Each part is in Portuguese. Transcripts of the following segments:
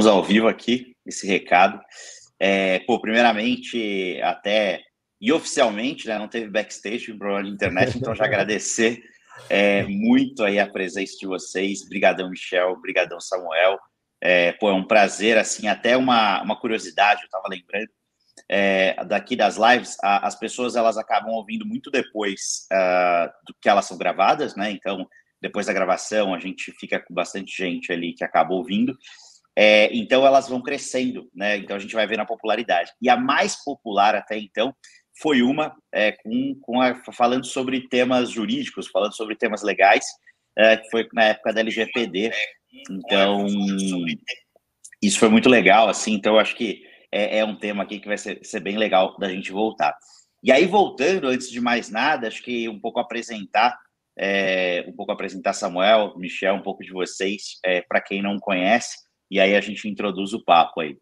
estamos ao vivo aqui, esse recado. É, pô, primeiramente, até e oficialmente, né, não teve backstage, problema de internet, então já agradecer é, muito aí a presença de vocês. Obrigadão, Michel. Obrigadão, Samuel. É, pô, é um prazer, assim, até uma, uma curiosidade, eu estava lembrando, é, daqui das lives, a, as pessoas elas acabam ouvindo muito depois uh, do que elas são gravadas, né? Então, depois da gravação, a gente fica com bastante gente ali que acaba ouvindo. É, então, elas vão crescendo, né? Então, a gente vai vendo a popularidade. E a mais popular até então foi uma é, com, com a, falando sobre temas jurídicos, falando sobre temas legais, é, que foi na época da LGPD. Então, isso foi muito legal, assim. Então, acho que é, é, um tema aqui que vai ser, ser bem legal da gente voltar. E aí, voltando, antes de mais nada, acho que um pouco apresentar, é, um pouco apresentar Samuel, Michel, um pouco de vocês, é, para quem não conhece, e aí a gente introduz o papo aí.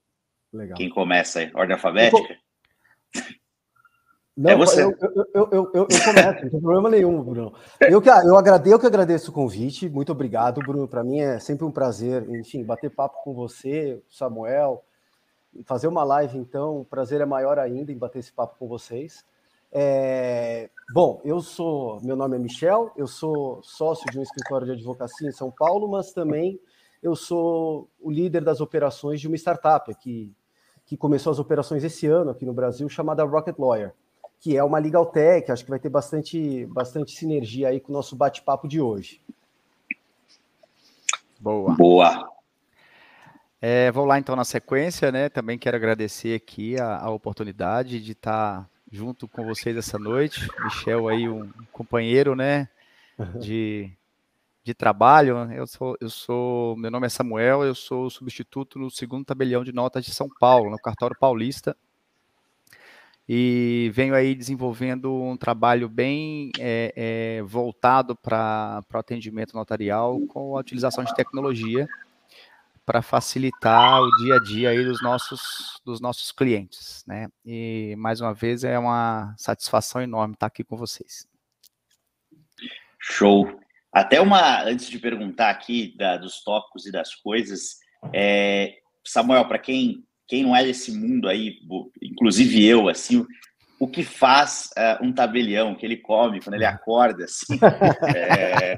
Legal. Quem começa aí? Ordem alfabética? Não, é você. Eu, eu, eu, eu, começo, não tem problema nenhum, Bruno. Eu que, eu, agradeço, eu que agradeço o convite, muito obrigado, Bruno. Para mim é sempre um prazer, enfim, bater papo com você, Samuel, fazer uma live, então, o prazer é maior ainda em bater esse papo com vocês. É, bom, eu sou, meu nome é Michel, eu sou sócio de um escritório de advocacia em São Paulo, mas também eu sou o líder das operações de uma startup aqui, que começou as operações esse ano aqui no Brasil, chamada Rocket Lawyer que é uma Legal Tech, acho que vai ter bastante, bastante sinergia aí com o nosso bate-papo de hoje. Boa. Boa. É, vou lá então na sequência, né? Também quero agradecer aqui a, a oportunidade de estar junto com vocês essa noite. Michel aí, um companheiro, né? De, de trabalho. Eu sou, eu sou, meu nome é Samuel, eu sou substituto no segundo tabelião de notas de São Paulo, no cartório paulista e venho aí desenvolvendo um trabalho bem é, é, voltado para o atendimento notarial com a utilização de tecnologia para facilitar o dia a dia aí dos nossos, dos nossos clientes, né? E mais uma vez é uma satisfação enorme estar aqui com vocês. Show. Até uma antes de perguntar aqui da, dos tópicos e das coisas, é, Samuel, para quem quem não é desse mundo aí, inclusive eu, assim, o que faz uh, um tabelião que ele come quando ele acorda, assim? é,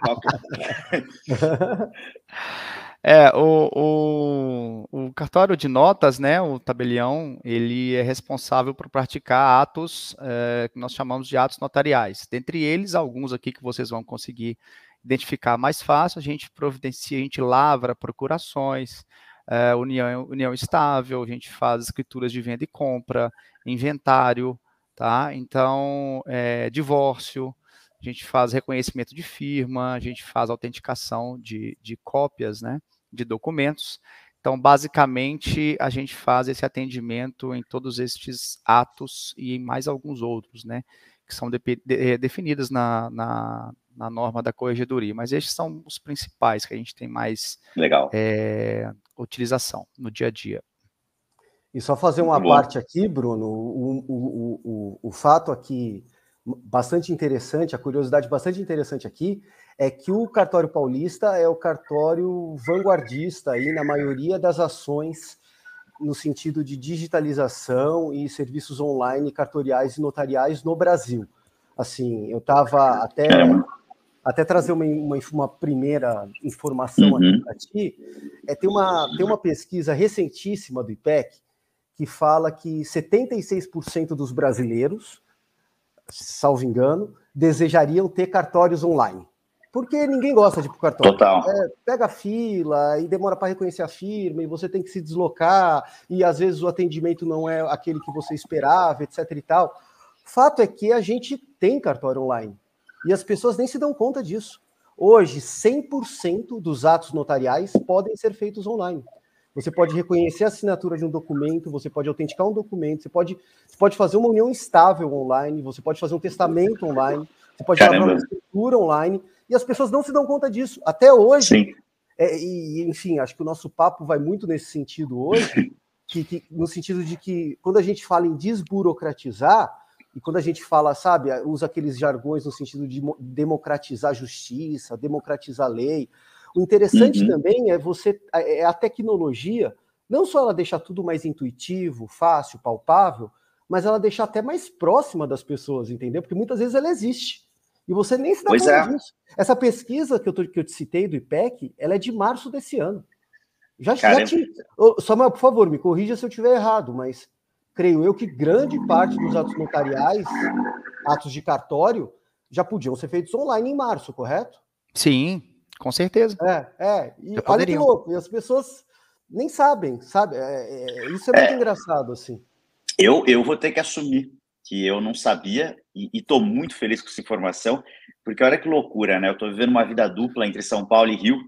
é o, o, o, cartório de notas, né, o tabelião, ele é responsável por praticar atos é, que nós chamamos de atos notariais. Dentre eles, alguns aqui que vocês vão conseguir identificar mais fácil, a gente providencia, a gente lavra procurações, é, união, união estável, a gente faz escrituras de venda e compra, inventário, tá? Então, é, divórcio, a gente faz reconhecimento de firma, a gente faz autenticação de, de cópias, né, de documentos. Então, basicamente, a gente faz esse atendimento em todos estes atos e em mais alguns outros, né, que são de, de, definidos na, na, na norma da corregedoria, mas estes são os principais que a gente tem mais Legal. É, utilização no dia a dia. E só fazer uma parte aqui, Bruno, o, o, o, o, fato aqui bastante interessante, a curiosidade bastante interessante aqui, é que o cartório paulista é o cartório vanguardista aí na maioria das ações no sentido de digitalização e serviços online cartoriais e notariais no Brasil. Assim, eu estava até até trazer uma, uma, uma primeira informação uhum. aqui para ti, é, tem, uma, tem uma pesquisa recentíssima do IPEC que fala que 76% dos brasileiros, salvo engano, desejariam ter cartórios online. Porque ninguém gosta de ir para o cartório. Total. É, pega fila e demora para reconhecer a firma, e você tem que se deslocar, e às vezes o atendimento não é aquele que você esperava, etc. e tal. Fato é que a gente tem cartório online. E as pessoas nem se dão conta disso. Hoje, 100% dos atos notariais podem ser feitos online. Você pode reconhecer a assinatura de um documento, você pode autenticar um documento, você pode, você pode fazer uma união estável online, você pode fazer um testamento online, você pode fazer uma escritura online, e as pessoas não se dão conta disso. Até hoje, é, e, enfim, acho que o nosso papo vai muito nesse sentido hoje, que, que, no sentido de que quando a gente fala em desburocratizar, e quando a gente fala, sabe, usa aqueles jargões no sentido de democratizar a justiça, democratizar a lei. O interessante uhum. também é você é a tecnologia não só ela deixar tudo mais intuitivo, fácil, palpável, mas ela deixar até mais próxima das pessoas, entendeu? Porque muitas vezes ela existe. E você nem se dá pois conta é. disso. Essa pesquisa que eu, tô, que eu te citei do IPEC, ela é de março desse ano. Já, já Caramba. tinha. Ô, Samuel, por favor, me corrija se eu estiver errado, mas creio eu que grande parte dos atos notariais, atos de cartório, já podiam ser feitos online em março, correto? Sim, com certeza. É, é. E Já olha que louco, e as pessoas nem sabem, sabe? É, é, isso é muito É. engraçado, assim. Eu, eu vou ter que assumir que eu não sabia e estou muito feliz com essa informação, porque olha que loucura, né? Eu estou vivendo uma vida dupla entre São Paulo e Rio,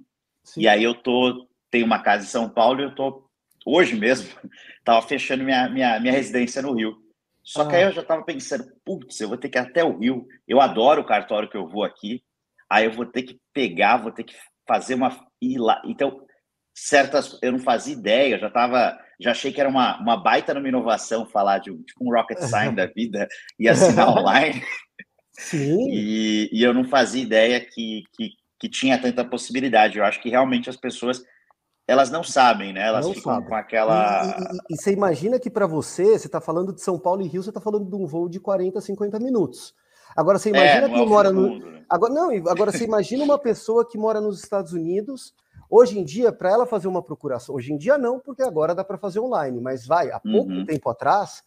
Sim. e aí eu tô tenho uma casa em São Paulo e eu tô hoje mesmo tava fechando minha, minha, minha residência no Rio. Só que Ah. aí eu já tava pensando, putz, eu vou ter que ir até o Rio. Eu adoro o cartório que eu vou aqui. Aí eu vou ter que pegar, vou ter que fazer uma ir lá. Então, certas eu não fazia ideia, eu já tava, já achei que era uma, uma baita numa inovação falar de um, tipo um rocket sign da vida e assinar online. Sim. E, e eu não fazia ideia que, que, que tinha tanta possibilidade. Eu acho que realmente as pessoas elas não sabem, né? Elas Não ficam sabem. com aquela. E, e- e- você imagina que para você, você está falando de São Paulo e Rio, você está falando de um voo de 40, 50 minutos. Agora você imagina é, quem é o mora no. né? Agora, não, agora você imagina uma pessoa que mora nos Estados Unidos. Hoje em dia, para ela fazer uma procuração, hoje em dia não, porque agora dá para fazer online, mas vai, há pouco Uhum. tempo atrás,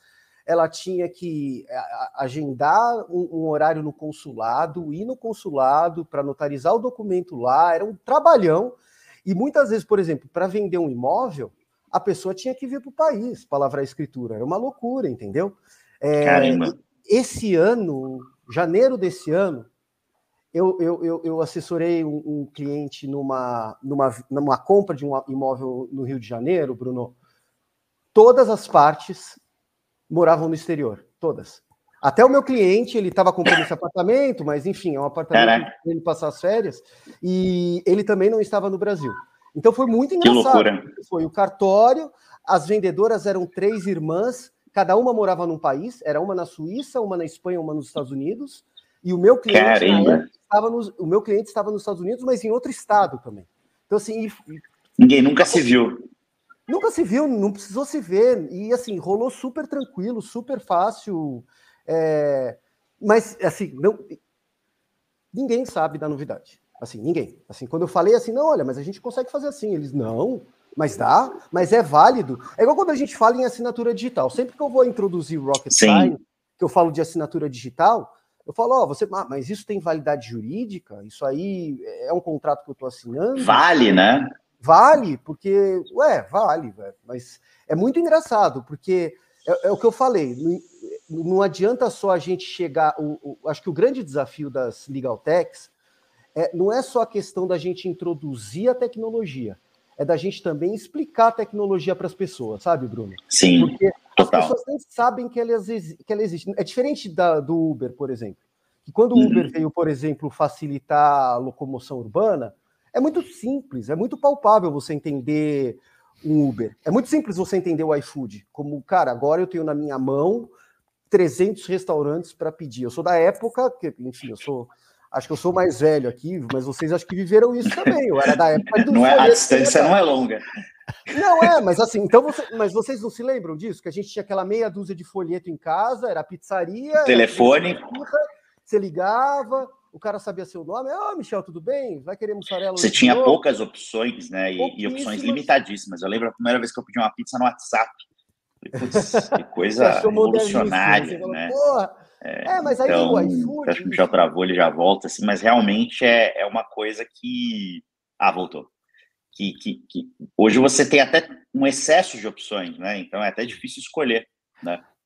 ela tinha que a- agendar um, um horário no consulado, ir no consulado para notarizar o documento lá, era um trabalhão. E muitas vezes, por exemplo, para vender um imóvel, a pessoa tinha que vir para o país para lavrar a escritura. Era uma loucura, entendeu? É, Caramba. esse ano, janeiro desse ano, eu, eu, eu, eu assessorei um, um cliente numa, numa, numa compra de um imóvel no Rio de Janeiro, Bruno. Todas as partes moravam no exterior, todas. Até o meu cliente, ele estava comprando esse apartamento, mas enfim, é um apartamento Caraca. para ele passar as férias, e ele também não estava no Brasil. Então foi muito engraçado. Foi o cartório, as vendedoras eram três irmãs, cada uma morava num país, era uma na Suíça, uma na Espanha, uma nos Estados Unidos, e o meu cliente, época, estava nos, o meu cliente estava nos Estados Unidos, mas em outro estado também. Então, assim, e- Ninguém nunca se viu. Nunca se viu, não precisou se ver. E assim, rolou super tranquilo, super fácil. é, Mas, assim, não... ninguém sabe da novidade. Assim, ninguém. Assim, quando eu falei assim, não, olha, mas a gente consegue fazer assim. Eles, não, mas dá, mas é válido. É igual quando a gente fala em assinatura digital. Sempre que eu vou introduzir o Rocket Sim. Sign, que eu falo de assinatura digital, eu falo, ó, você, ah, mas isso tem validade jurídica? Isso aí é um contrato que eu estou assinando? Vale, né? Vale, porque, ué, vale, velho. Mas é muito engraçado, porque é, é o que eu falei, não, não adianta só a gente chegar. O, o- acho que o grande desafio das Legal Techs é, não é só a questão da gente introduzir a tecnologia, é da gente também explicar a tecnologia para as pessoas, sabe, Bruno? Sim, Porque as total. pessoas nem sabem que ela, que ela existe. É diferente da, do Uber, por exemplo. Que quando o Uhum. Uber veio, por exemplo, facilitar a locomoção urbana, é muito simples, é muito palpável você entender um Uber. É muito simples você entender o iFood. Como, cara, agora eu tenho na minha mão 300 restaurantes para pedir. Eu sou da época, que, enfim, eu sou. Acho que eu sou mais velho aqui, mas vocês acho que viveram isso também. Eu era da época do Não é, a distância não é longa. não é, mas assim, então você, mas vocês não se lembram disso? Que a gente tinha aquela meia dúzia de folheto em casa, era pizzaria, era Telefone. pizza, você ligava, o cara sabia seu nome, ô Michel, tudo bem? Vai querer mussarela? Você tinha novo?" poucas opções, né? E, e opções limitadíssimas. Eu lembro a primeira vez que eu pedi uma pizza no WhatsApp. Falei, que coisa moderníssimo, revolucionária, né? Porra, é, mas aí Então, o acho que iFood. Michel travou, ele já volta, assim, mas realmente é, é uma coisa que. Ah, voltou. Que, que, que hoje você tem até um excesso de opções, né? Então é até difícil escolher.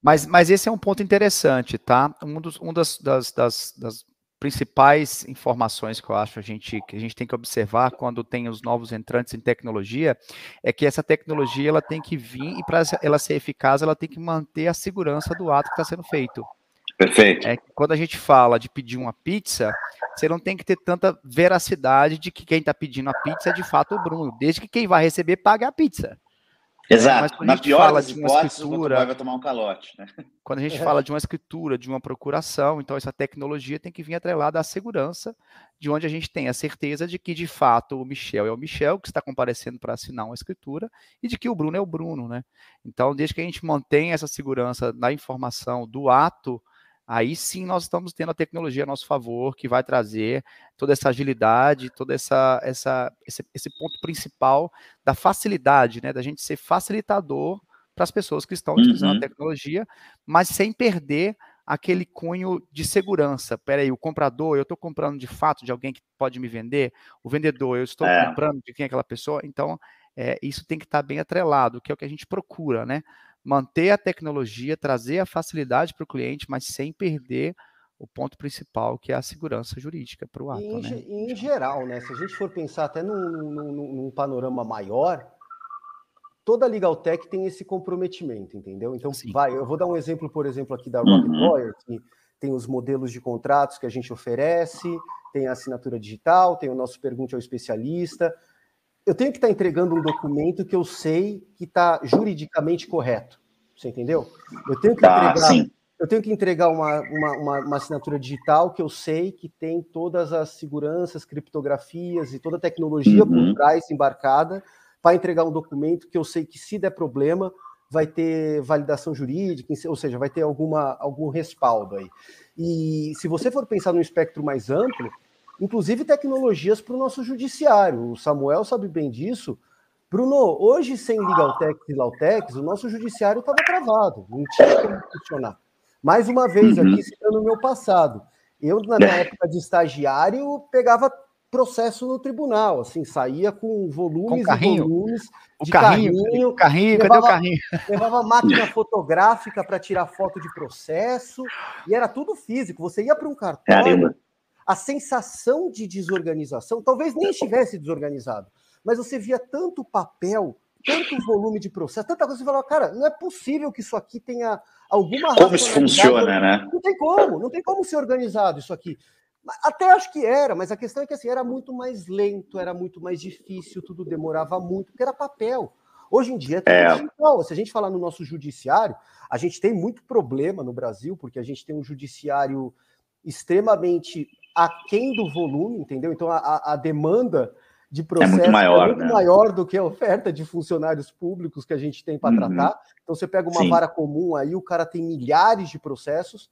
Mas, mas esse é um ponto interessante, tá? Um dos, um das, das, das, das principais informações que eu acho a gente, que a gente tem que observar quando tem os novos entrantes em tecnologia é que essa tecnologia ela tem que vir e para ela ser eficaz ela tem que manter a segurança do ato que está sendo feito. Perfeito. É que quando a gente fala de pedir uma pizza, você não tem que ter tanta veracidade de que quem está pedindo a pizza é de fato o Bruno, desde que quem vai receber pague a pizza. Exato. Na pior fala de uma escritura, vai tomar um calote. Né? Quando a gente é. fala de uma escritura, de uma procuração, então essa tecnologia tem que vir atrelada à segurança, de onde a gente tem a certeza de que, de fato, o Michel é o Michel que está comparecendo para assinar uma escritura e de que o Bruno é o Bruno, né? Então, desde que a gente mantém essa segurança na informação do ato, aí sim nós estamos tendo a tecnologia a nosso favor, que vai trazer toda essa agilidade, todo essa, essa, esse, esse ponto principal da facilidade, né, da gente ser facilitador para as pessoas que estão utilizando uhum. a tecnologia, mas sem perder aquele cunho de segurança. Peraí, o comprador, eu estou comprando de fato de alguém que pode me vender? O vendedor, eu estou é. comprando de quem é aquela pessoa? Então, é, isso tem que estar bem atrelado, que é o que a gente procura, né? Manter a tecnologia, trazer a facilidade para o cliente, mas sem perder o ponto principal, que é a segurança jurídica para o ato. Em, né? em geral, né? Se a gente for pensar até num, num, num panorama maior, toda legal tech tem esse comprometimento, entendeu? Então, Sim. vai, eu vou dar um exemplo, por exemplo, aqui da Rocket uhum. Lawyer, que tem os modelos de contratos que a gente oferece, tem a assinatura digital, tem o nosso pergunte ao especialista, eu tenho que estar tá entregando um documento que eu sei que está juridicamente correto. Você entendeu? Eu tenho que tá, entregar, sim. eu tenho que entregar uma, uma, uma, uma, assinatura digital que eu sei que tem todas as seguranças, criptografias e toda a tecnologia uhum. por trás embarcada para entregar um documento que eu sei que se der problema vai ter validação jurídica, ou seja, vai ter alguma, algum respaldo aí. E se você for pensar num espectro mais amplo, inclusive tecnologias para o nosso judiciário. O Samuel sabe bem disso. Bruno, hoje sem Legaltech e Lautex, o nosso judiciário estava travado, não tinha como funcionar. Mais uma vez, uhum. aqui citando o meu passado, eu, na minha época de estagiário, pegava processo no tribunal, assim, saía com volumes com e volumes o de carrinho. Carrinho, carrinho levava, cadê o carrinho? Levava máquina fotográfica para tirar foto de processo, e era tudo físico. Você ia para um cartório, Caramba a sensação de desorganização, talvez nem estivesse desorganizado, mas você via tanto papel, tanto volume de processo, tanta coisa, você falava, cara, não é possível que isso aqui tenha alguma Como isso funciona, né? Não tem como, não tem como ser organizado isso aqui. Até acho que era, mas a questão é que assim, era muito mais lento, era muito mais difícil, tudo demorava muito, porque era papel. Hoje em dia é é. digital. Se a gente falar no nosso judiciário, a gente tem muito problema no Brasil, porque a gente tem um judiciário extremamente aquém do volume, entendeu? Então a, a demanda de processo é muito maior, é muito né? maior do que a oferta de funcionários públicos que a gente tem para uhum. tratar. Então você pega uma Sim. vara comum aí, o cara tem milhares de processos.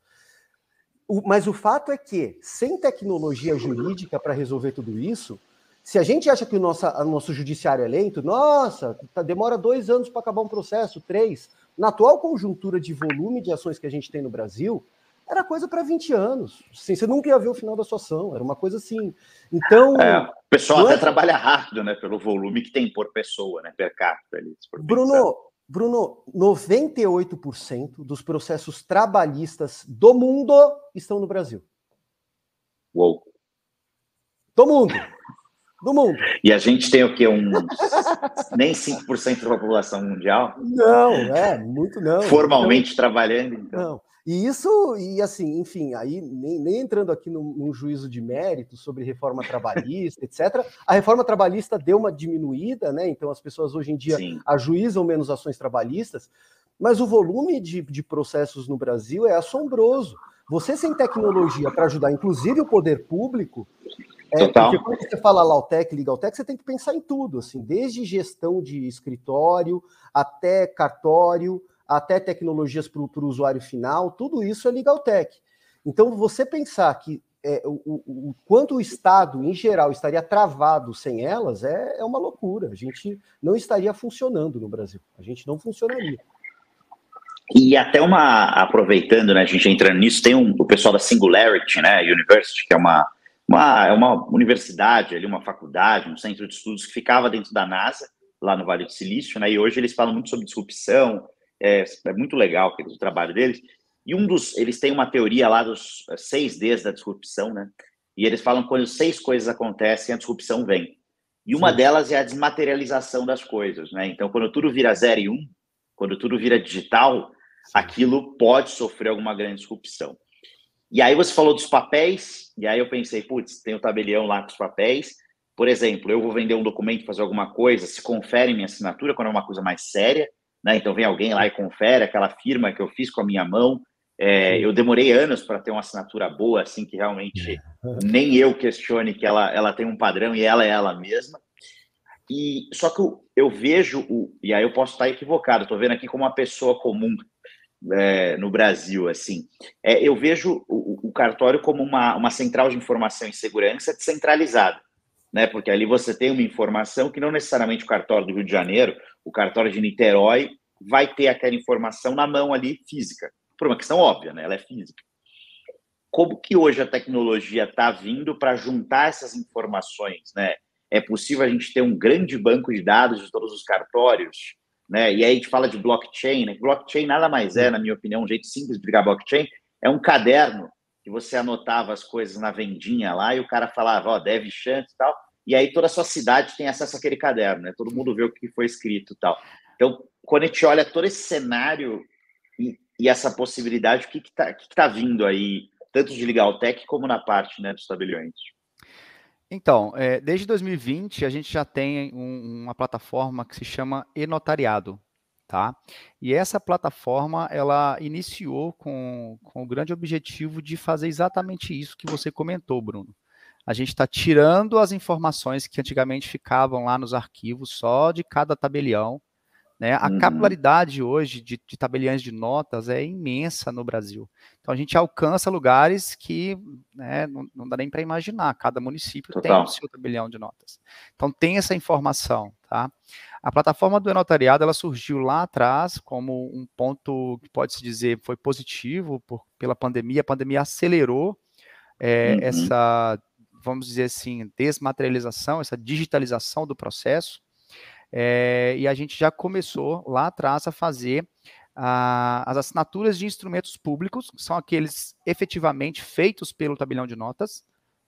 O, mas o fato é que, sem tecnologia jurídica para resolver tudo isso, se a gente acha que o nosso, o nosso judiciário é lento, nossa, tá, demora dois anos para acabar um processo, três. Na atual conjuntura de volume de ações que a gente tem no Brasil, era coisa para 20 anos. Assim, você nunca ia ver o final da sua ação, era uma coisa assim. Então. É, o pessoal até é... trabalha rápido, né? Pelo volume que tem por pessoa, né? Per capita ali. Bruno, Bruno, 98% dos processos trabalhistas do mundo estão no Brasil. Uou. Do mundo. Do mundo. E a gente tem o quê? Um, nem 5% da população mundial? Não, é, muito não. Formalmente então, trabalhando, então. Não. E isso, e assim, enfim, aí nem, nem entrando aqui num, num, juízo de mérito sobre reforma trabalhista, etc. A reforma trabalhista deu uma diminuída, né? Então as pessoas hoje em dia Sim. ajuizam menos ações trabalhistas, mas o volume de, de processos no Brasil é assombroso. Você sem tecnologia para ajudar, inclusive o poder público, é, porque quando você fala Lautec, Legaltech, você tem que pensar em tudo, assim, desde gestão de escritório até cartório, até tecnologias para o usuário final, tudo isso é legal tech. Então, você pensar que é, o, o, o, quanto o Estado, em geral, estaria travado sem elas é, é uma loucura. A gente não estaria funcionando no Brasil. A gente não funcionaria. E até uma, aproveitando, né, a gente entrando nisso, tem um, o pessoal da Singularity, né, University, que é uma, uma, é uma universidade ali, uma faculdade, um centro de estudos que ficava dentro da NASA, lá no Vale do Silício, né, e hoje eles falam muito sobre disrupção, é, é muito legal o trabalho deles. E um dos, eles têm uma teoria lá dos seis Ds da disrupção, né? E eles falam que quando seis coisas acontecem, a disrupção vem. E uma Sim. delas é a desmaterialização das coisas, né? Então, quando tudo vira zero e um, quando tudo vira digital, aquilo pode sofrer alguma grande disrupção. E aí você falou dos papéis, e aí eu pensei, putz, tem o tabelião lá com os papéis, por exemplo, eu vou vender um documento, fazer alguma coisa, se confere minha assinatura quando é uma coisa mais séria, né? Então vem alguém lá e confere aquela firma que eu fiz com a minha mão. É, eu demorei anos para ter uma assinatura boa, assim, que realmente é. nem eu questione que ela, ela tem um padrão e ela é ela mesma. E só que eu, eu vejo o, e aí eu posso estar equivocado, estou vendo aqui como uma pessoa comum é, no Brasil, assim. É, eu vejo o, o, cartório como uma, uma central de informação e segurança descentralizada né? Porque ali você tem uma informação que não necessariamente o cartório do Rio de Janeiro, o cartório de Niterói vai ter aquela informação na mão ali física, por uma questão óbvia, né? Ela é física. Como que hoje a tecnologia está vindo para juntar essas informações, né? É possível a gente ter um grande banco de dados de todos os cartórios, né? E aí a gente fala de blockchain, né? Blockchain nada mais é, na minha opinião, um jeito simples de brigar blockchain, é um caderno que você anotava as coisas na vendinha lá e o cara falava, ó, deve chance e tal, e aí toda a sua cidade tem acesso àquele caderno, né? Todo mundo vê o que foi escrito e tal. Então, quando a gente olha todo esse cenário e, e essa possibilidade, o que está que que tá vindo aí, tanto de Legal Tech como na parte né, dos tabeliões? Então, é, desde 2020 a gente já tem um, uma plataforma que se chama e-notariado, tá? E essa plataforma, ela iniciou com, com o grande objetivo de fazer exatamente isso que você comentou, Bruno. A gente está tirando as informações que antigamente ficavam lá nos arquivos só de cada tabelião. Né? A uhum. capilaridade hoje de, de tabeliões de notas é imensa no Brasil. Então a gente alcança lugares que né, não, não, dá nem para imaginar. Cada município Total. tem o seu tabelião de notas. Então tem essa informação. Tá? A plataforma do e-notariado ela surgiu lá atrás como um ponto que pode se dizer foi positivo por, pela pandemia. A pandemia acelerou é, uhum. essa, vamos dizer assim, desmaterialização, essa digitalização do processo. É, e a gente já começou lá atrás a fazer a, as assinaturas de instrumentos públicos, que são aqueles efetivamente feitos pelo tabelião de notas,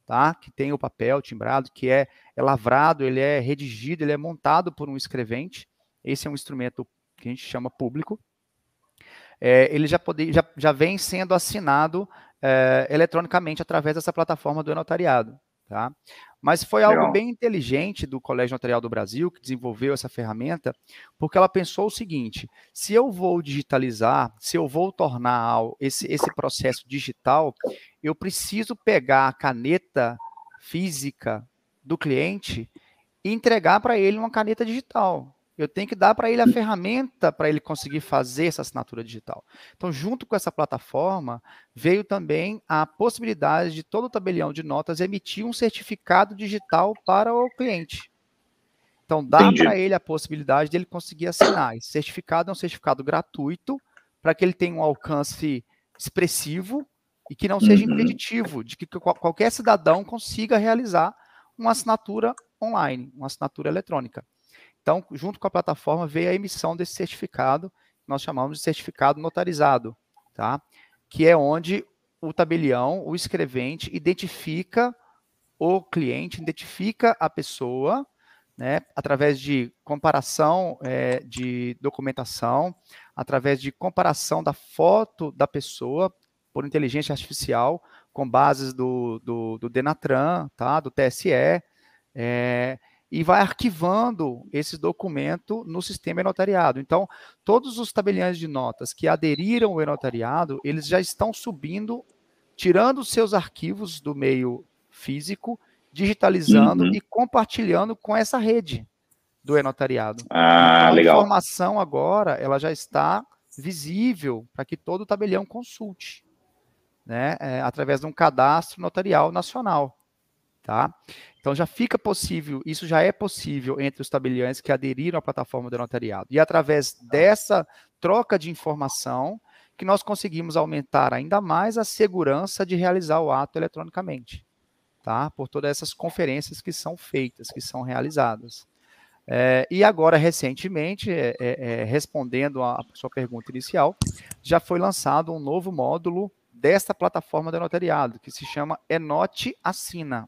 tá? que tem o papel timbrado, que é, é lavrado, ele é redigido, ele é montado por um escrevente. Esse é um instrumento que a gente chama público. É, ele já, pode, já, já vem sendo assinado é, eletronicamente através dessa plataforma do notariado. Tá? Mas foi Legal. algo bem inteligente do Colégio Notarial do Brasil, que desenvolveu essa ferramenta, porque ela pensou o seguinte: se eu vou digitalizar, se eu vou tornar esse, esse processo digital, eu preciso pegar a caneta física do cliente e entregar para ele uma caneta digital. Eu tenho que dar para ele a ferramenta para ele conseguir fazer essa assinatura digital. Então, junto com essa plataforma, veio também a possibilidade de todo o tabelião de notas emitir um certificado digital para o cliente. Então, dá para ele a possibilidade dele conseguir assinar. Esse certificado é um certificado gratuito para que ele tenha um alcance expressivo e que não seja uhum. impeditivo de que qualquer cidadão consiga realizar uma assinatura online, uma assinatura eletrônica. Então, junto com a plataforma, veio a emissão desse certificado, que nós chamamos de certificado notarizado, tá? que é onde o tabelião, o escrevente, identifica o cliente, identifica a pessoa, né, através de comparação é, de documentação, através de comparação da foto da pessoa por inteligência artificial, com bases do, do, do Denatran, tá, do TSE, é, e vai arquivando esse documento no sistema e-notariado. Então, todos os tabeliões de notas que aderiram ao e-notariado, eles já estão subindo, tirando os seus arquivos do meio físico, digitalizando uhum. e compartilhando com essa rede do e-notariado. Ah, então, legal. A informação agora, ela já está visível para que todo tabelião consulte, né, é, através de um cadastro notarial nacional, tá? Então já fica possível, isso já é possível entre os tabeliões que aderiram à plataforma do notariado. E através dessa troca de informação que nós conseguimos aumentar ainda mais a segurança de realizar o ato eletronicamente, tá? Por todas essas conferências que são feitas, que são realizadas. É, e agora, recentemente, é, é, é respondendo à sua pergunta inicial, já foi lançado um novo módulo desta plataforma do notariado, que se chama Enote Assina.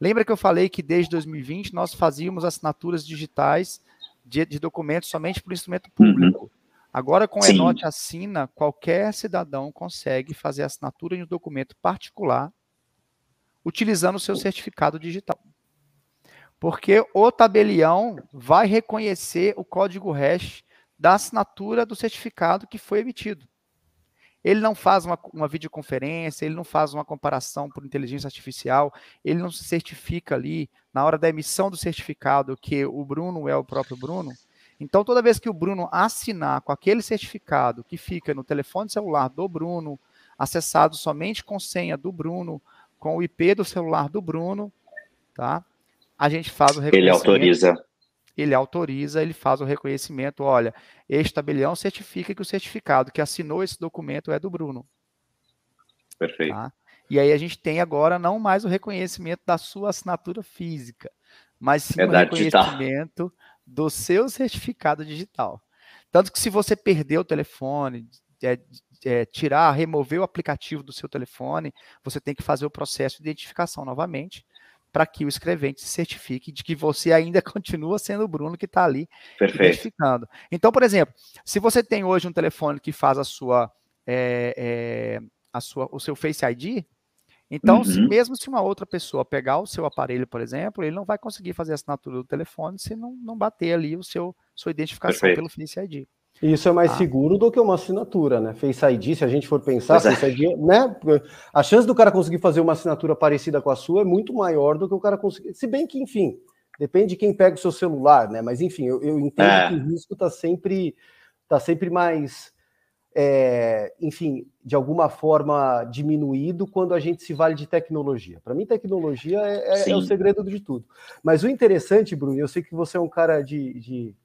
Lembra que eu falei que desde 2020 nós fazíamos assinaturas digitais de, de documentos somente por instrumento uhum. público. Uhum. Agora, com o Enote Assina, qualquer cidadão consegue fazer assinatura em um documento particular utilizando o seu certificado digital. Porque o tabelião vai reconhecer o código hash da assinatura do certificado que foi emitido. Ele não faz uma, uma videoconferência, ele não faz uma comparação por inteligência artificial, ele não se certifica ali na hora da emissão do certificado que o Bruno é o próprio Bruno. Então, toda vez que o Bruno assinar com aquele certificado que fica no telefone celular do Bruno, acessado somente com senha do Bruno, com o IP do celular do Bruno, tá? A gente faz o reconhecimento. Ele autoriza. Ele autoriza, ele faz o reconhecimento. Olha, este tabelião certifica que o certificado que assinou esse documento é do Bruno. Perfeito. Tá? E aí a gente tem agora não mais o reconhecimento da sua assinatura física, mas sim é o reconhecimento digital. do seu certificado digital. Tanto que se você perder o telefone, é, é, tirar, remover o aplicativo do seu telefone, você tem que fazer o processo de identificação novamente para que o escrevente se certifique de que você ainda continua sendo o Bruno que está ali Perfeito. identificando. Então, por exemplo, se você tem hoje um telefone que faz a sua, é, é, a sua o seu Face ID, então, uhum. se, mesmo se uma outra pessoa pegar o seu aparelho, por exemplo, ele não vai conseguir fazer a assinatura do telefone se não, não bater ali o seu sua identificação Perfeito. pelo Face ID. Isso é mais ah. seguro do que uma assinatura, né? Face ID, se a gente for pensar, é. Face ID, né? A chance do cara conseguir fazer uma assinatura parecida com a sua é muito maior do que o cara conseguir. Se bem que, enfim, depende de quem pega o seu celular, né? Mas enfim, eu, eu entendo é. que o risco está sempre, tá sempre mais, é, enfim, de alguma forma diminuído quando a gente se vale de tecnologia. Para mim, tecnologia é, é, é, o segredo de tudo. Mas o interessante, Bruno, eu sei que você é um cara de, de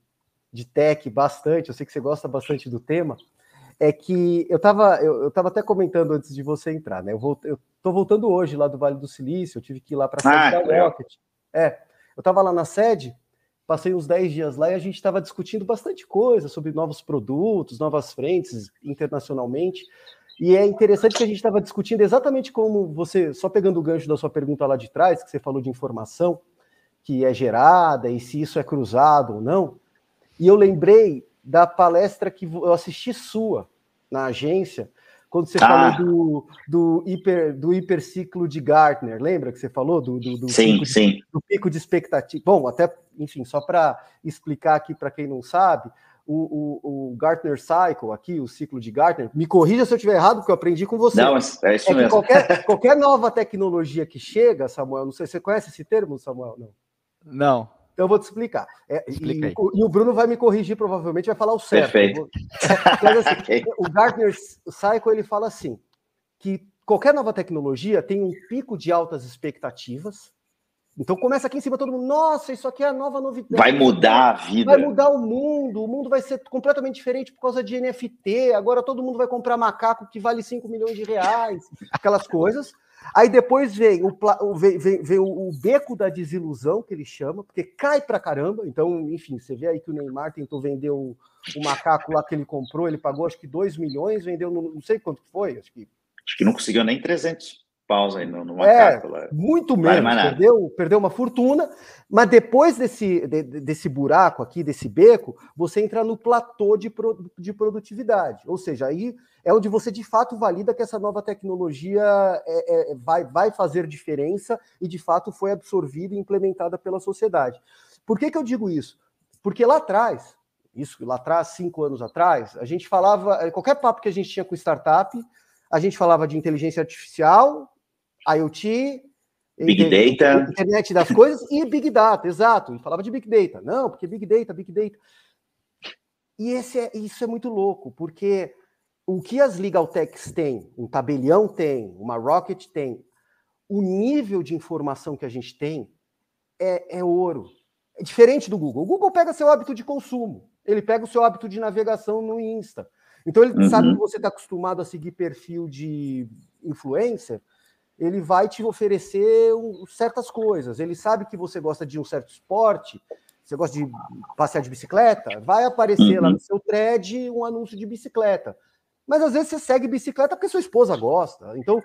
de tech bastante, eu sei que você gosta bastante do tema, é que eu estava eu, eu tava até comentando antes de você entrar, né? Eu, vou, eu tô voltando hoje lá do Vale do Silício, eu tive que ir lá para a sede ah, da Rocket. É, eu estava lá na sede, passei uns 10 dias lá e a gente estava discutindo bastante coisa sobre novos produtos, novas frentes internacionalmente. E é interessante que a gente estava discutindo exatamente como você, só pegando o gancho da sua pergunta lá de trás, que você falou de informação que é gerada e se isso é cruzado ou não. E eu lembrei da palestra que eu assisti sua na agência, quando você ah. falou do, do, hiper, do hiperciclo de Gartner, lembra que você falou do, do, do sim, pico sim. De, do pico de expectativa? Bom, até, enfim, só para explicar aqui para quem não sabe, o, o, o, Gartner Cycle aqui, o ciclo de Gartner, me corrija se eu estiver errado, porque eu aprendi com você. Não, é isso é mesmo. Qualquer, qualquer nova tecnologia que chega, Samuel, não sei, você conhece esse termo, Samuel? Não. Não. Então eu vou te explicar. É, e, e, o Bruno vai me corrigir, provavelmente, vai falar o certo. Perfeito. Mas, assim, okay. O Gartner Cycle ele fala assim: que qualquer nova tecnologia tem um pico de altas expectativas. Então começa aqui em cima todo mundo, nossa, isso aqui é a nova novidade. Vai mudar a vida. Vai mudar o mundo, o mundo vai ser completamente diferente por causa de NFT. Agora todo mundo vai comprar macaco que vale 5 milhões de reais, aquelas coisas. Aí depois vem o, vem, vem, vem o, beco da desilusão, que ele chama, porque cai pra caramba. Então, enfim, você vê aí que o Neymar tentou vender o, o macaco lá que ele comprou, ele pagou acho que 2 milhões, vendeu, no, não sei quanto foi, acho que. Acho que não conseguiu nem 300 paus aí no, é, macaco. É, muito menos, perdeu, perdeu uma fortuna. Mas depois desse, de, desse buraco aqui, desse beco, você entra no platô de, pro, de produtividade. Ou seja, aí é onde você de fato valida que essa nova tecnologia é, é, vai, vai fazer diferença e de fato foi absorvida e implementada pela sociedade. Por que, que eu digo isso? Porque lá atrás, isso lá atrás, cinco anos atrás, a gente falava, qualquer papo que a gente tinha com startup, a gente falava de inteligência artificial, IoT, Big Data, internet das coisas e Big Data, exato. E falava de Big Data. Não, porque Big Data, Big Data. E esse é, isso é muito louco, porque o que as legal techs têm, um tabelião tem, uma Rocket tem, o nível de informação que a gente tem é, é ouro. É diferente do Google. O Google pega seu hábito de consumo, ele pega o seu hábito de navegação no Insta. Então ele uhum. sabe que você está acostumado a seguir perfil de influencer, ele vai te oferecer um, certas coisas. Ele sabe que você gosta de um certo esporte, você gosta de passear de bicicleta, vai aparecer uhum. lá no seu thread um anúncio de bicicleta mas às vezes você segue bicicleta porque sua esposa gosta. Então,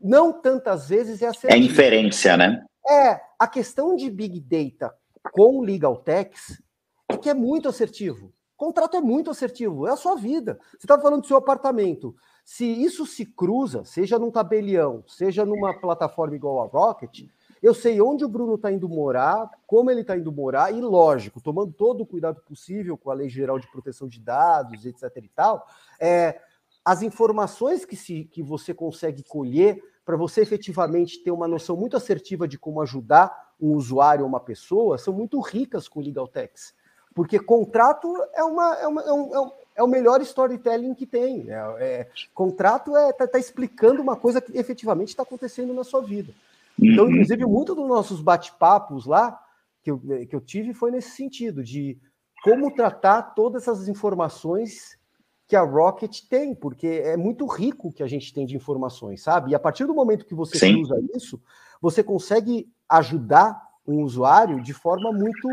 não tantas vezes é assertivo. É inferência, né? É, a questão de Big Data com Legal Techs é que é muito assertivo. O contrato é muito assertivo, é a sua vida. Você estava falando do seu apartamento. Se isso se cruza, seja num tabelião, seja numa plataforma igual a Rocket, eu sei onde o Bruno está indo morar, como ele está indo morar, e lógico, tomando todo o cuidado possível com a Lei Geral de Proteção de Dados, etc. e tal, é, as informações que, se, que você consegue colher para você efetivamente ter uma noção muito assertiva de como ajudar um usuário ou uma pessoa são muito ricas com o LegalTex. Porque contrato é, uma, é, uma, é, um, é, o melhor storytelling que tem. É, é contrato é tá, tá, explicando uma coisa que efetivamente está acontecendo na sua vida. Então, uhum. inclusive, muito dos nossos bate-papos lá que eu, que eu tive foi nesse sentido, de como tratar todas essas informações que a Rocket tem, porque é muito rico o que a gente tem de informações, sabe? E a partir do momento que você Sim. usa isso, você consegue ajudar um usuário de forma muito,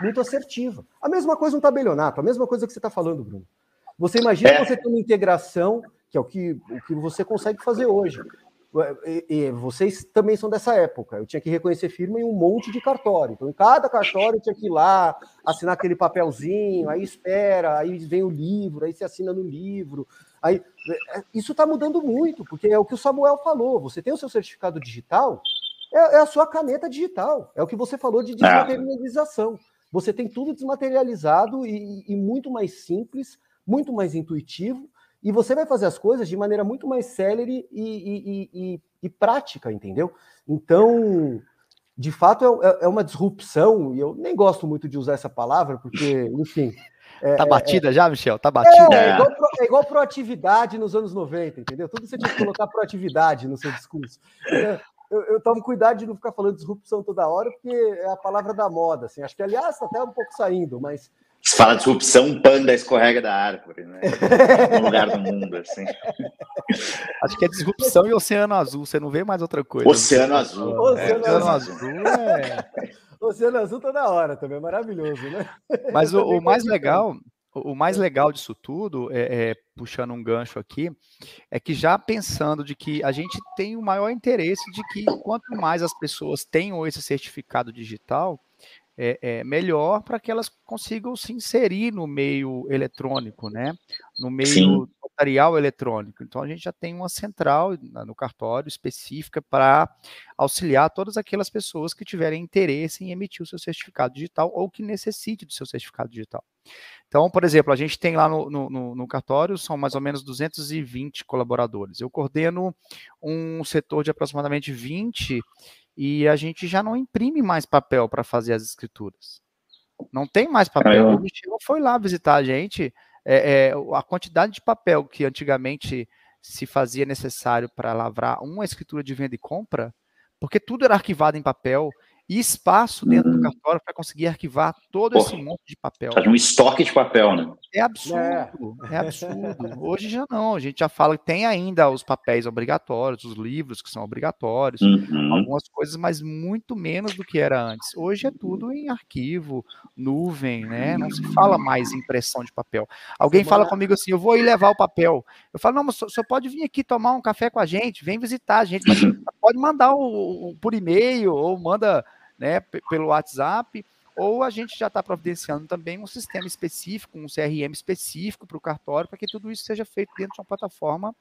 muito assertiva. A mesma coisa um tabelionato, a mesma coisa que você está falando, Bruno. Você imagina é. você ter uma integração, que é o que, o que você consegue fazer hoje. E, e, vocês também são dessa época. Eu tinha que reconhecer firma em um monte de cartório. Então, em cada cartório eu tinha que ir lá, assinar aquele papelzinho, aí espera, aí vem o livro, aí você assina no livro. Aí, é, isso está mudando muito, porque é o que o Samuel falou. Você tem o seu certificado digital, é, é a sua caneta digital. É o que você falou de é. desmaterialização. Você tem tudo desmaterializado e, e muito mais simples, muito mais intuitivo e você vai fazer as coisas de maneira muito mais célere e, e, e, e prática, entendeu? Então, de fato, é, é, é, uma disrupção, e eu nem gosto muito de usar essa palavra, porque, enfim. É, tá é, batida é, já, Michel? Tá batida? É, igual, é igual proatividade nos anos 90, entendeu? Tudo você tinha que colocar proatividade no seu discurso. Eu, eu, tomo cuidado de não ficar falando disrupção toda hora, porque é a palavra da moda. Assim. Acho que, aliás, está até um pouco saindo, mas se fala disrupção, um panda escorrega da árvore, né? No lugar do mundo, assim. Acho que é disrupção e oceano azul, você não vê mais outra coisa. Oceano azul. Oceano, é. azul. azul é... Oceano azul toda hora também, é maravilhoso, né? Mas o, o mais legal, o mais legal disso tudo, é, é, puxando um gancho aqui, é que já pensando de que a gente tem o maior interesse de que quanto mais as pessoas tenham esse certificado digital, é, é, melhor para que elas consigam se inserir no meio eletrônico, né? No meio Sim. notarial eletrônico. Então a gente já tem uma central no cartório específica para auxiliar todas aquelas pessoas que tiverem interesse em emitir o seu certificado digital ou que necessite do seu certificado digital. Então, por exemplo, a gente tem lá no, no, no, cartório, são mais ou menos 220 colaboradores. Eu coordeno um setor de aproximadamente 20 e a gente já não imprime mais papel para fazer as escrituras. Não tem mais papel. O Michel foi lá visitar a gente. É, é, a quantidade de papel que antigamente se fazia necessário para lavrar uma escritura de venda e compra, porque tudo era arquivado em papel, e espaço dentro do hum. cartório para conseguir arquivar todo Porra, esse monte de papel. Faz um estoque de papel, né? É absurdo, é. é. absurdo. Hoje já não, a gente já fala que tem ainda os papéis obrigatórios, os livros que são obrigatórios, uhum. algumas coisas, mas muito menos do que era antes. Hoje é tudo em arquivo, nuvem, né? Não se fala mais em impressão de papel. Alguém fala comigo assim, eu vou ir levar o papel. Eu falo, não, mas só pode vir aqui tomar um café com a gente, vem visitar a gente, mas pode mandar o, o por e-mail ou manda né, pelo WhatsApp, ou a gente já está providenciando também um sistema específico, um CRM específico para o cartório, para que tudo isso seja feito dentro de uma plataforma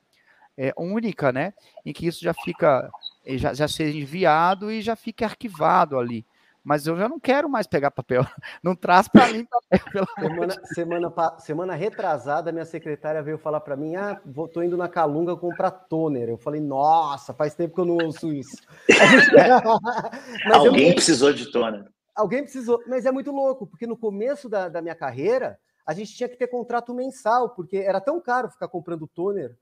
é, única, né, em que isso já fica, eh, já, já seja enviado e já fique arquivado ali mas eu já não quero mais pegar papel. Não traz para mim papel. Semana, semana, semana retrasada, minha secretária veio falar para mim: ah, vou, tô indo na Calunga comprar toner. Eu falei: nossa, faz tempo que eu não ouço isso. Alguém precisou de toner. Alguém precisou, mas é muito louco, porque no começo da, da minha carreira, a gente tinha que ter contrato mensal, porque era tão caro ficar comprando toner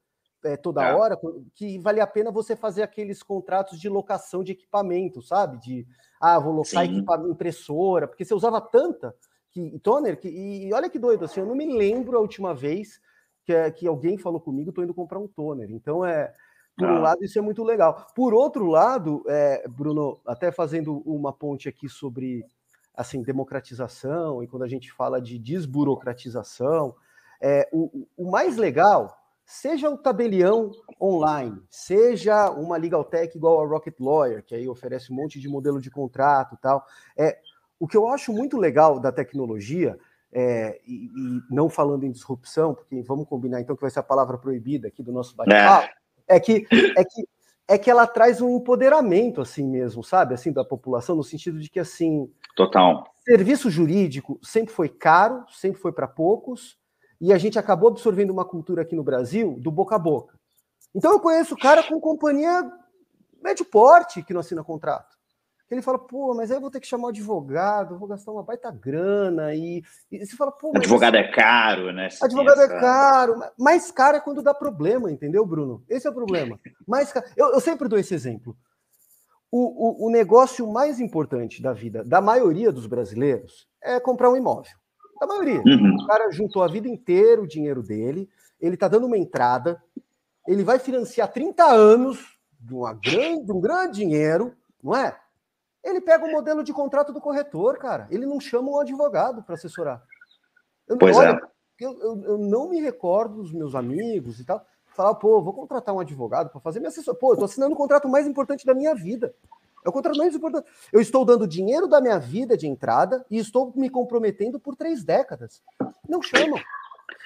é, toda é. hora, que vale a pena você fazer aqueles contratos de locação de equipamento, sabe? De, ah, vou locar impressora, porque você usava tanta que, toner, que, e olha que doido, assim, eu não me lembro a última vez que, que alguém falou comigo, tô indo comprar um toner. Então, é, por um ah. lado, isso é muito legal. Por outro lado, é, Bruno, até fazendo uma ponte aqui sobre assim democratização e quando a gente fala de desburocratização, é, o, o mais legal seja o tabelião online, seja uma legal tech igual a Rocket Lawyer, que aí oferece um monte de modelo de contrato e tal. É, o que eu acho muito legal da tecnologia, é, e, e, não falando em disrupção, porque vamos combinar então que vai ser a palavra proibida aqui do nosso bate-papo, é. é que, é que é que ela traz um empoderamento assim mesmo, sabe? Assim da população no sentido de que assim, total. Serviço jurídico sempre foi caro, sempre foi para poucos, e a gente acabou absorvendo uma cultura aqui no Brasil do boca a boca. Então eu conheço cara com companhia médio porte que não assina contrato ele fala, pô, mas aí eu vou ter que chamar o advogado, vou gastar uma baita grana, e, e você fala, pô, Advogado é caro, né? Você advogado é caro, mais caro é quando dá problema, entendeu, Bruno? Esse é o problema. Mais caro... eu, eu sempre dou esse exemplo. O, o, o, negócio mais importante da vida da maioria dos brasileiros é comprar um imóvel. Da maioria. Uhum. O cara juntou a vida inteira o dinheiro dele, ele tá dando uma entrada, ele vai financiar 30 anos de, uma grande, de um grande dinheiro, não é? Ele pega o modelo de contrato do corretor, cara. Ele não chama um advogado para assessorar. Eu, pois olha, é. Eu, eu, eu, não me recordo dos meus amigos e tal. Falar, pô, vou contratar um advogado para fazer minha assessoria. Pô, eu tô assinando o contrato mais importante da minha vida. É o contrato mais importante. Eu estou dando dinheiro da minha vida de entrada e estou me comprometendo por três décadas. Não chamam.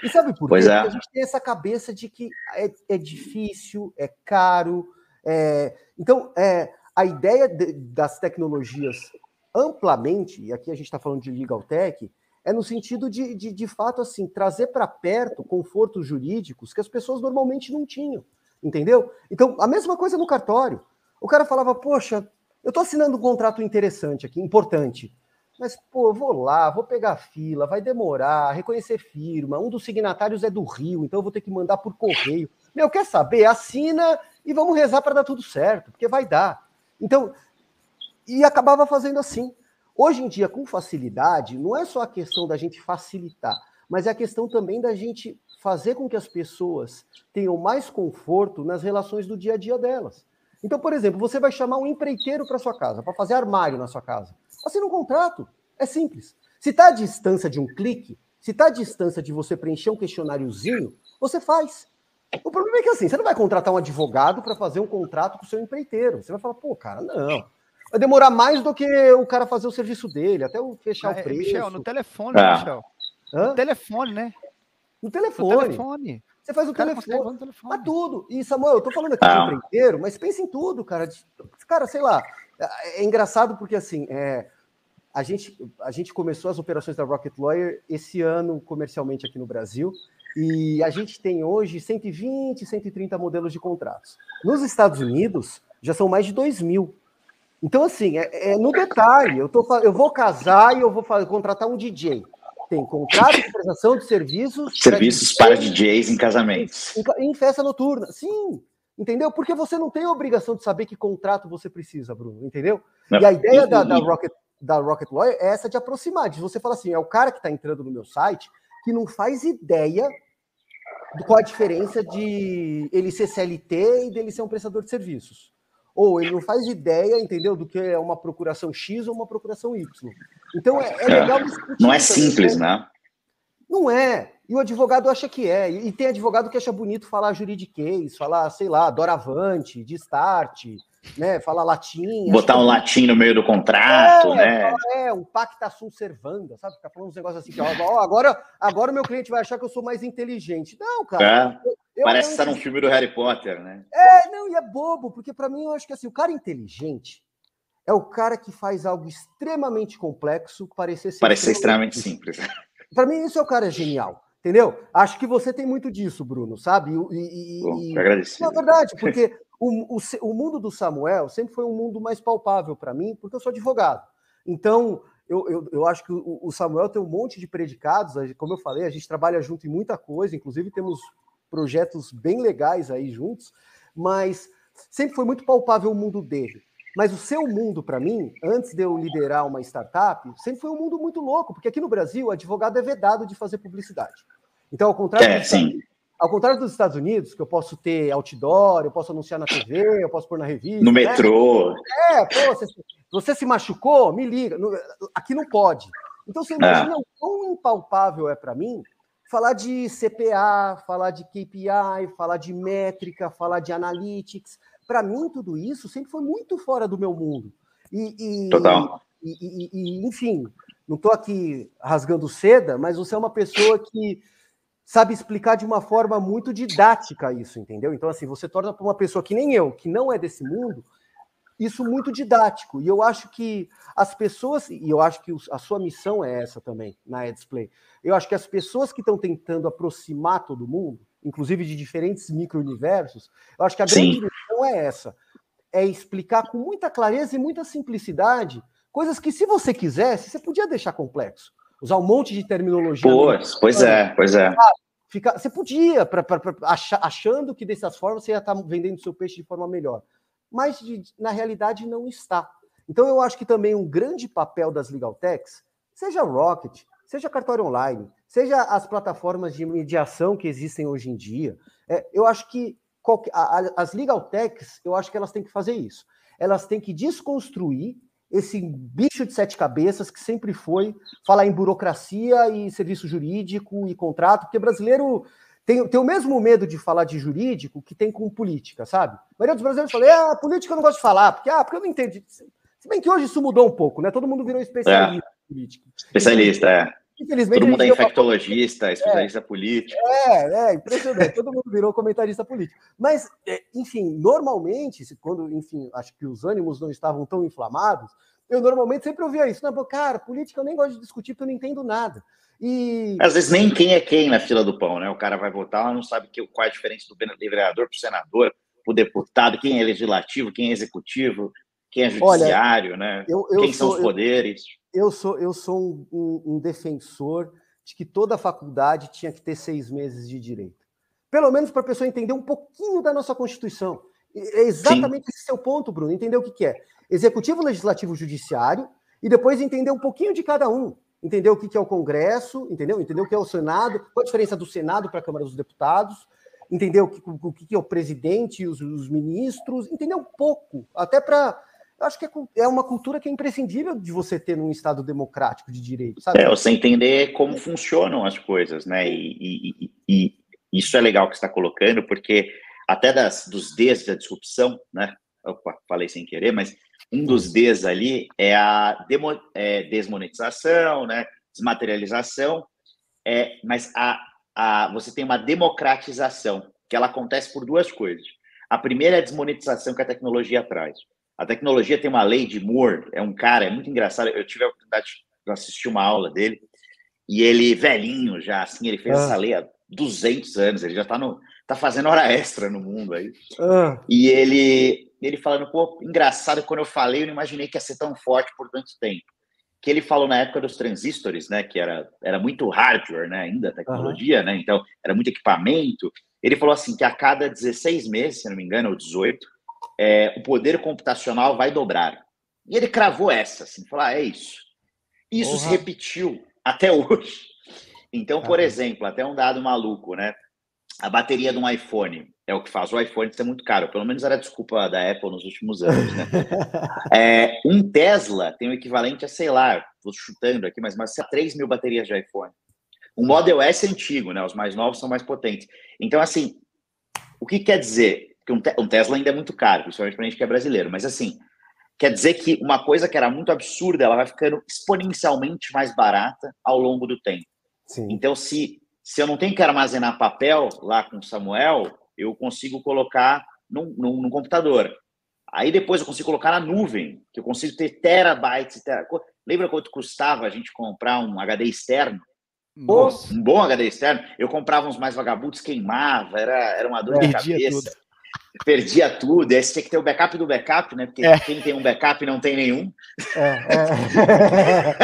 E sabe por pois quê? É. Porque a gente tem essa cabeça de que é, é difícil, é caro. É... Então, é, a ideia de, das tecnologias amplamente, e aqui a gente está falando de legal tech, é no sentido de, de, de fato, assim, trazer para perto confortos jurídicos que as pessoas normalmente não tinham, entendeu? Então, a mesma coisa no cartório. O cara falava, poxa, eu estou assinando um contrato interessante aqui, importante, mas, pô, vou lá, vou pegar fila, vai demorar, reconhecer firma, um dos signatários é do Rio, então eu vou ter que mandar por correio. Meu, quer saber? Assina e vamos rezar para dar tudo certo, porque vai dar. Então, e acabava fazendo assim. Hoje em dia, com facilidade, não é só a questão da gente facilitar, mas é a questão também da gente fazer com que as pessoas tenham mais conforto nas relações do dia a dia delas. Então, por exemplo, você vai chamar um empreiteiro para sua casa, para fazer armário na sua casa. Assina um contrato. É simples. Se está à distância de um clique, se está à distância de você preencher um questionáriozinho, você faz. O problema é que assim, você não vai contratar um advogado para fazer um contrato com o seu empreiteiro. Você vai falar, pô, cara, não. Vai demorar mais do que o cara fazer o serviço dele, até o fechar ah, o preço. Michel, no telefone, ah. Michel. Hã? No telefone, né? No telefone. No telefone. Você faz o, telefone. telefone. Mas tudo. E, Samuel, eu tô falando aqui ah. de empreiteiro, mas pense em tudo, cara. Cara, sei lá. É, é engraçado porque, assim, é, a, gente, a gente começou as operações da Rocket Lawyer esse ano comercialmente aqui no Brasil. E a gente tem hoje 120, 130 modelos de contratos. Nos Estados Unidos, já são mais de 2 mil. Então, assim, é, é no detalhe. Eu, tô, eu vou casar e eu vou fazer, contratar um DJ. Tem contrato de prestação de serviços. Serviços para, DJs em casamentos. Em, em festa noturna. Sim, entendeu? Porque você não tem a obrigação de saber que contrato você precisa, Bruno, entendeu? Não, e a ideia da, da, Rocket, da Rocket Lawyer é essa de aproximar, de você falar assim, é o cara que está entrando no meu site, que não faz ideia de qual a diferença de ele ser CLT e dele ser um prestador de serviços. Ou ele não faz ideia, entendeu, do que é uma procuração X ou uma procuração Y. Então é, é legal discutir. Não é simples, né? Não é. E o advogado acha que é. E tem advogado que acha bonito falar juridiquês, falar, sei lá, doravante, de start, né? Falar latim. Botar um latim no meio do contrato, é, né? É, um pacta sunt servanda, sabe? Ficar falando uns negócios assim, que, ó, agora, agora o meu cliente vai achar que eu sou mais inteligente. Não, cara. É. Eu, Parece estar num filme do Harry Potter, né? É, não, e é bobo, porque para mim eu acho que assim, o cara inteligente é o cara que faz algo extremamente complexo parecer ser parecer extremamente simples. Para mim isso é o cara genial. Entendeu? Acho que você tem muito disso, Bruno, sabe? E, Bom, e, agradecido. Na verdade, porque o, o, o, mundo do Samuel sempre foi um mundo mais palpável para mim, porque eu sou advogado. Então, eu, eu, eu acho que o, o, Samuel tem um monte de predicados, como eu falei, a gente trabalha junto em muita coisa, inclusive temos projetos bem legais aí juntos, mas sempre foi muito palpável o mundo dele. Mas o seu mundo, para mim, antes de eu liderar uma startup, sempre foi um mundo muito louco, porque aqui no Brasil, o advogado é vedado de fazer publicidade. Então, ao contrário é, sim. Ao contrário dos Estados Unidos, que eu posso ter outdoor, eu posso anunciar na TV, eu posso pôr na revista. No né? metrô. É, pô, você, você, se machucou? Me liga. Aqui não pode. Então você imagina é. o quão impalpável é para mim falar de CPA, falar de KPI, falar de métrica, falar de analytics. Para mim, tudo isso sempre foi muito fora do meu mundo. E, e Total. E, e, e enfim, não estou aqui rasgando seda, mas você é uma pessoa que sabe explicar de uma forma muito didática isso, entendeu? Então, assim, você torna para uma pessoa que nem eu, que não é desse mundo, isso muito didático. E eu acho que as pessoas, e eu acho que a sua missão é essa também na Edsplay, eu acho que as pessoas que estão tentando aproximar todo mundo, inclusive de diferentes micro-universos, eu acho que a grande Sim. missão é essa: é explicar com muita clareza e muita simplicidade coisas que, se você quisesse, você podia deixar complexo usar um monte de terminologia. Pois, pois é, pois é. Fica, você podia, pra, pra, pra, achando que dessas formas você ia estar tá vendendo seu peixe de forma melhor. Mas de, na realidade não está. Então eu acho que também um grande papel das Legal Techs, seja Rocket, seja cartório online, seja as plataformas de mediação que existem hoje em dia, é, eu acho que qualquer, a, a, as Legal Techs, eu acho que elas têm que fazer isso. Elas têm que desconstruir esse bicho de sete cabeças que sempre foi falar em burocracia e serviço jurídico e contrato, porque brasileiro tem, tem o mesmo medo de falar de jurídico que tem com política, sabe? A maioria dos brasileiros fala, ah, política eu não gosto de falar, porque, ah, porque eu não entendo. Se bem que hoje isso mudou um pouco, né? Todo mundo virou especialista é. em política. Especialista, é. Infelizmente, Todo mundo é infectologista, uma... especialista é, político. É, é, impressionante. Todo mundo virou comentarista político. Mas, é, enfim, normalmente, quando, enfim, acho que os ânimos não estavam tão inflamados, eu normalmente sempre ouvia isso. Não, cara, política eu nem gosto de discutir porque eu não entendo nada. E... Às vezes nem quem é quem na fila do pão, né? O cara vai votar, não sabe que, qual é a diferença do vereador para o senador, para o deputado, quem é legislativo, quem é executivo, quem é judiciário, Olha, né? Eu, eu quem sou, são os poderes. Eu eu sou, eu sou um, um, um, defensor de que toda faculdade tinha que ter seis meses de direito. Pelo menos para a pessoa entender um pouquinho da nossa Constituição. É exatamente Sim. esse seu ponto, Bruno. Entender o que, que é executivo, legislativo, judiciário, e depois entender um pouquinho de cada um. Entender o que, é o Congresso, entendeu? Entender o que é o Senado, qual a diferença do Senado para a Câmara dos Deputados, entender o que, o que, é o presidente e os, os ministros, entender um pouco, até para eu acho que é, é, uma cultura que é imprescindível de você ter num Estado democrático de direito, sabe? É, você entender como funcionam as coisas, né? E, e, e, e isso é legal que você está colocando, porque até das, dos Ds da disrupção, né? Opa, falei sem querer, mas um dos Ds ali é a demo, é, desmonetização, né? Desmaterialização, é, mas a, a, você tem uma democratização, que ela acontece por duas coisas. A primeira é a desmonetização que a tecnologia traz. A tecnologia tem uma lei de Moore, é um cara, é muito engraçado. Eu tive a oportunidade de assistir uma aula dele, e ele, velhinho já, assim, ele fez ah. essa lei há 200 anos, ele já está no, tá fazendo hora extra no mundo aí. Ah. E ele, ele falando, pô, engraçado, quando eu falei, eu não imaginei que ia ser tão forte por tanto tempo. Que ele falou na época dos transistores, né, que era, era muito hardware, né, ainda, tecnologia, né, então era muito equipamento. Ele falou assim, que a cada 16 meses, se não me engano, ou 18, é, o poder computacional vai dobrar. E ele cravou essa, assim, falou, ah, é isso. Isso uhum. se repetiu até hoje. Então, por exemplo, até um dado maluco, né? A bateria de um iPhone é o que faz o iPhone ser muito caro. Pelo menos era a desculpa da Apple nos últimos anos, né? é, um Tesla tem o equivalente a, sei lá, vou chutando aqui, mas, mas 3 mil baterias de iPhone. O Model S é antigo, né? Os mais novos são mais potentes. Então, assim, o que quer dizer? Porque um, Tesla ainda é muito caro, principalmente para a gente que é brasileiro. Mas assim, quer dizer que uma coisa que era muito absurda, ela vai ficando exponencialmente mais barata ao longo do tempo. Sim. Então, se, se eu não tenho que armazenar papel lá com o Samuel, eu consigo colocar num, num, num computador. Aí depois eu consigo colocar na nuvem, que eu consigo ter terabytes. Ter... Lembra quanto custava a gente comprar um HD externo? Nossa. Um bom HD externo. Eu comprava uns mais vagabundos, queimava, era, era uma dor de cabeça. Tudo perdia tudo. Aí você tinha que ter o backup do backup, né? Porque é. quem tem um backup não tem nenhum. É,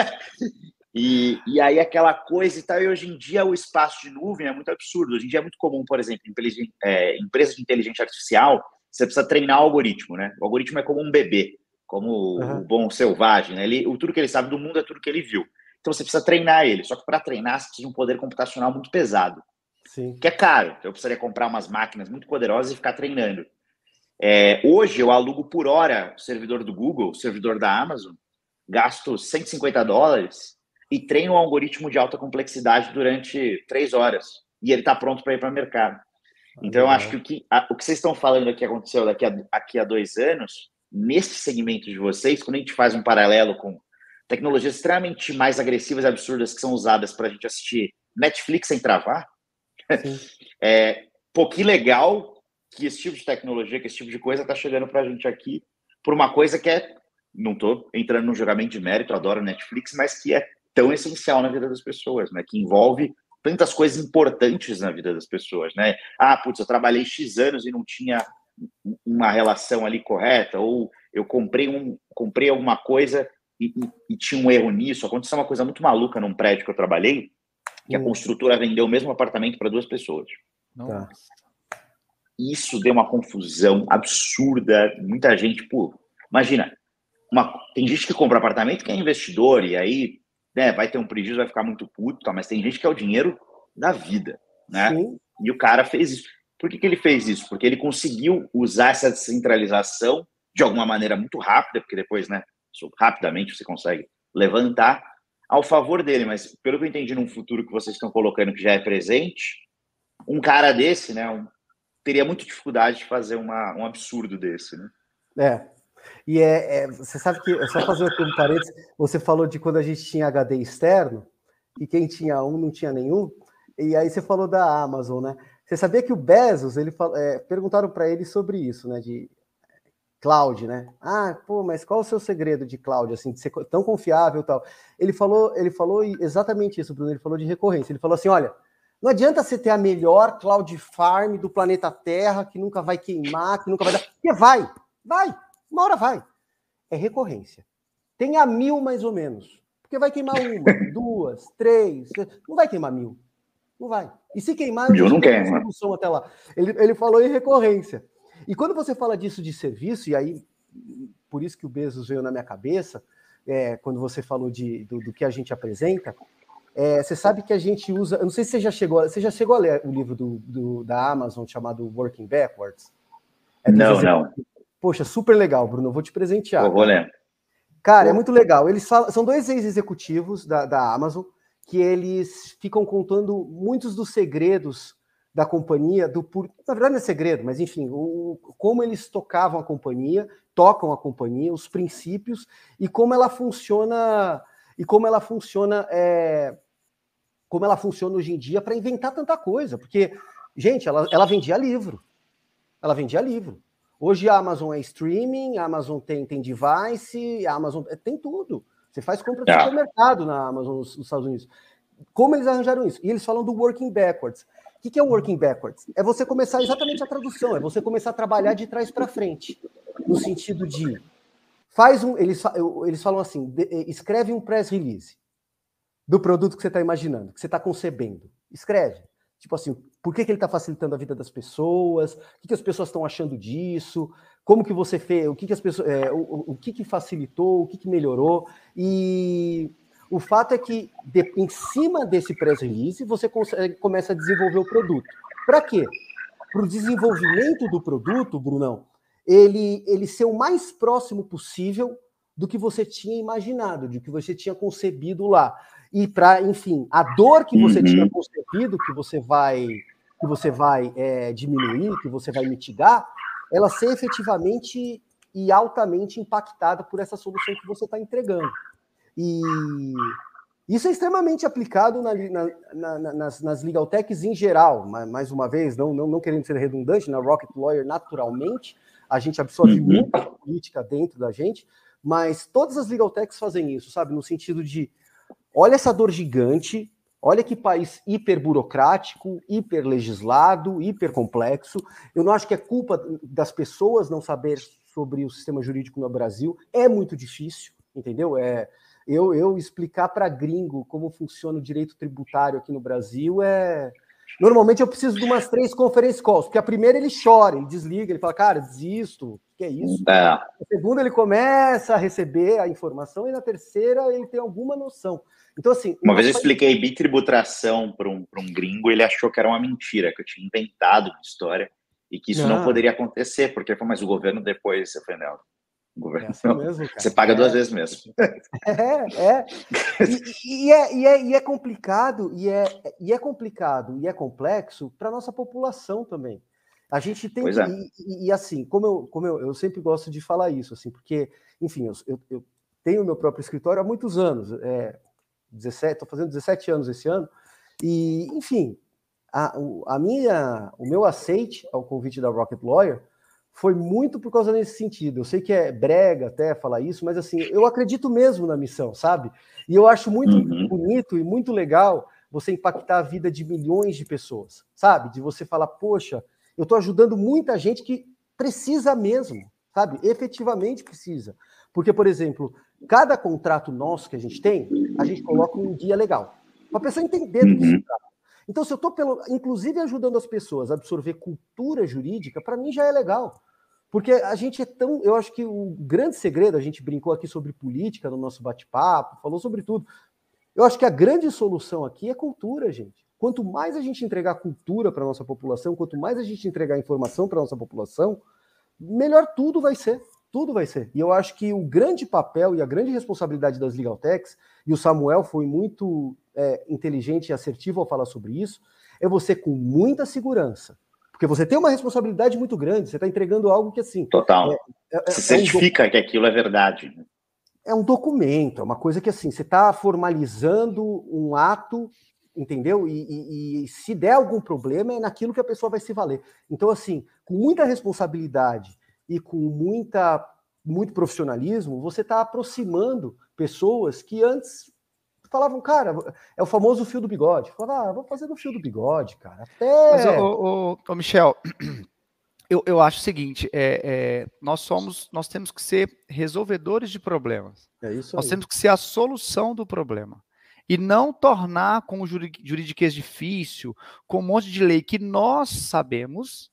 é. e, e aí aquela coisa e tal. E hoje em dia o espaço de nuvem é muito absurdo. Hoje em dia é muito comum, por exemplo, em é, empresas de inteligência artificial, você precisa treinar o algoritmo, né? O algoritmo é como um bebê, como uhum. o bom selvagem, né? Ele, o, tudo que ele sabe do mundo é tudo que ele viu. Então você precisa treinar ele. Só que para treinar você precisa de um poder computacional muito pesado. Sim. que é caro. Então, eu precisaria comprar umas máquinas muito poderosas e ficar treinando. É, hoje eu alugo por hora o servidor do Google, o servidor da Amazon, gasto 150 dólares e treino um algoritmo de alta complexidade durante três horas. E ele está pronto para ir para o mercado. Então, eu acho que o que, a, o que vocês estão falando aqui aconteceu daqui a, aqui a dois anos, nesse segmento de vocês, quando a gente faz um paralelo com tecnologias extremamente mais agressivas e absurdas que são usadas para a gente assistir Netflix sem travar, É, pô, que legal que esse tipo de tecnologia, que esse tipo de coisa está chegando para a gente aqui por uma coisa que é, não estou entrando no julgamento de mérito, adoro Netflix, mas que é tão essencial na vida das pessoas, né? Que envolve tantas coisas importantes na vida das pessoas, né? Ah, putz, eu trabalhei X anos e não tinha uma relação ali correta, ou eu comprei um, comprei alguma coisa e, e, e tinha um erro nisso. Aconteceu uma coisa muito maluca num prédio que eu trabalhei, que a hum. construtora vendeu o mesmo apartamento para duas pessoas. Nossa. Isso deu uma confusão absurda. Muita gente, pô, imagina, uma, tem gente que compra apartamento que é investidor e aí né, vai ter um prejuízo, vai ficar muito puto, tá, mas tem gente que é o dinheiro da vida, né? Sim. E o cara fez isso. Por que, que ele fez isso? Porque ele conseguiu usar essa descentralização de alguma maneira muito rápida, porque depois, né, rapidamente você consegue levantar ao favor dele, mas pelo que eu entendi num futuro que vocês estão colocando que já é presente, um cara desse, né, um, teria muita dificuldade de fazer uma, um absurdo desse, né? É. E é, é, você sabe que, é só fazer um parênteses, você falou de quando a gente tinha HD externo, e quem tinha um não tinha nenhum, e aí você falou da Amazon, né? Você sabia que o Bezos, ele é, perguntaram para ele sobre isso, né? De cloud, né? Ah, pô, mas qual o seu segredo de cloud, assim, de ser tão confiável e tal? Ele falou, ele falou exatamente isso, Bruno, ele falou de recorrência. Ele falou assim, olha, não adianta você ter a melhor cloud farm do planeta Terra, que nunca vai queimar, que nunca vai dar... Porque vai, vai, uma hora vai. É recorrência. Tenha mil mais ou menos. Porque vai queimar uma, duas, três, não vai queimar mil. Não vai. E se queimar, eu não quero. Solução até lá. Ele, ele falou em recorrência. E quando você fala disso de serviço, e aí por isso que o Bezos veio na minha cabeça, é, quando você falou de, do, do que a gente apresenta, é, você sabe que a gente usa. Eu não sei se você já chegou, você já chegou a ler o livro do, do da Amazon chamado Working Backwards? É não, não. Poxa, super legal, Bruno. Vou te presentear. Vou ler. Cara, é muito legal. Eles falam, são dois ex-executivos da, da Amazon que eles ficam contando muitos dos segredos da companhia, do por... na verdade não é segredo, mas enfim, o, como eles tocavam a companhia, tocam a companhia, os princípios e como ela funciona e como ela funciona é, como ela funciona hoje em dia para inventar tanta coisa, porque gente, ela, ela vendia livro, ela vendia livro. Hoje a Amazon é streaming, a Amazon tem, tem device, a Amazon tem tudo. Você faz compra de ah. supermercado na Amazon nos, nos Estados Unidos. Como eles arranjaram isso? E eles falam do working backwards que, que é o working backwards? É você começar exatamente a tradução, é você começar a trabalhar de trás para frente, no sentido de faz um, eles, eles falam assim, de, eh, escreve um press release do produto que você está imaginando, que você está concebendo. Escreve. Tipo assim, por que, que ele está facilitando a vida das pessoas? O que, que as pessoas estão achando disso? Como que você fez? O que, que as pessoas, é, o, o que, que facilitou? O que, que melhorou? E o fato é que, de, em cima desse press release, você consegue, começa a desenvolver o produto. Para quê? Para o desenvolvimento do produto, Brunão, ele, ele ser o mais próximo possível do que você tinha imaginado, do que você tinha concebido lá. E para, enfim, a dor que você uhum. tinha concebido, que você vai, que você vai é, diminuir, que você vai mitigar, ela ser efetivamente e altamente impactada por essa solução que você está entregando. E isso é extremamente aplicado na, na, na, nas, nas legal techs em geral. Mais uma vez, não, não, não querendo ser redundante, na Rocket Lawyer, naturalmente, a gente absorve uhum. muita política dentro da gente, mas todas as legal techs fazem isso, sabe? No sentido de, olha essa dor gigante, olha que país hiper burocrático, hiper legislado, hiper complexo. Eu não acho que é culpa das pessoas não saber sobre o sistema jurídico no Brasil. É muito difícil, entendeu? É, eu, eu explicar para gringo como funciona o direito tributário aqui no Brasil é. Normalmente eu preciso de umas três conferências calls, porque a primeira ele chora, ele desliga, ele fala, cara, desisto, que é isso? É. A segunda ele começa a receber a informação, e na terceira ele tem alguma noção. Então, assim. Uma vez eu expliquei bitributação para um, um gringo, ele achou que era uma mentira, que eu tinha inventado uma história e que isso não, não poderia acontecer, porque ele falou, mas o governo depois, você foi, não, Governo. É assim mesmo, Você paga é. duas vezes mesmo. É, é. E, e, é, e, é, e é complicado, e é, e é complicado, e é complexo para a nossa população também. A gente tem que, é. e, e, assim, como, eu, como eu, eu sempre gosto de falar isso, assim, porque, enfim, eu, eu, eu tenho meu próprio escritório há muitos anos, é, 17, estou fazendo 17 anos esse ano, e, enfim, a, a minha, o meu aceite ao convite da Rocket Lawyer foi muito por causa desse sentido. Eu sei que é brega até falar isso, mas assim, eu acredito mesmo na missão, sabe? E eu acho muito uhum. bonito e muito legal você impactar a vida de milhões de pessoas, sabe? De você falar, poxa, eu estou ajudando muita gente que precisa mesmo, sabe? Efetivamente precisa. Porque, por exemplo, cada contrato nosso que a gente tem, a gente coloca um guia legal. Para a pessoa entender do que se uhum. trata. Então, se eu estou, inclusive, ajudando as pessoas a absorver cultura jurídica, para mim já é legal. Porque a gente é tão. Eu acho que o grande segredo, a gente brincou aqui sobre política no nosso bate-papo, falou sobre tudo. Eu acho que a grande solução aqui é cultura, gente. Quanto mais a gente entregar cultura para a nossa população, quanto mais a gente entregar informação para a nossa população, melhor tudo vai ser. Tudo vai ser. E eu acho que o grande papel e a grande responsabilidade das Legal Techs, e o Samuel foi muito é, inteligente e assertivo ao falar sobre isso, é você com muita segurança porque você tem uma responsabilidade muito grande, você está entregando algo que assim. Total. É, é, é, certifica é um que aquilo é verdade. Né? É um documento, é uma coisa que assim, você está formalizando um ato, entendeu? E, e, e, se der algum problema, é naquilo que a pessoa vai se valer. Então, assim, com muita responsabilidade e com muita, muito profissionalismo, você está aproximando pessoas que antes falavam, cara, é o famoso fio do bigode. Falava, ah, vou fazer no fio do bigode, cara. Até. Mas, ô, ô, ô Michel, eu, eu acho o seguinte: é, é, nós somos, nós temos que ser resolvedores de problemas. É isso nós temos que ser a solução do problema. E não tornar com o juridiquês difícil, com um monte de lei que nós sabemos,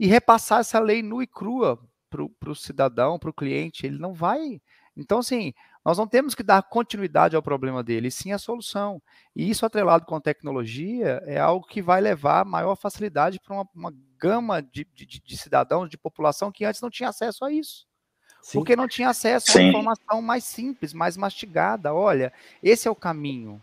e repassar essa lei nua e crua para o cidadão, para o cliente. Ele não vai. Então, assim, nós não temos que dar continuidade ao problema dele, sim a solução. E isso atrelado com a tecnologia é algo que vai levar maior facilidade para uma, uma, gama de, de, de, cidadãos, de população que antes não tinha acesso a isso. Sim. Porque não tinha acesso a uma informação mais simples, mais mastigada. Olha, esse é o caminho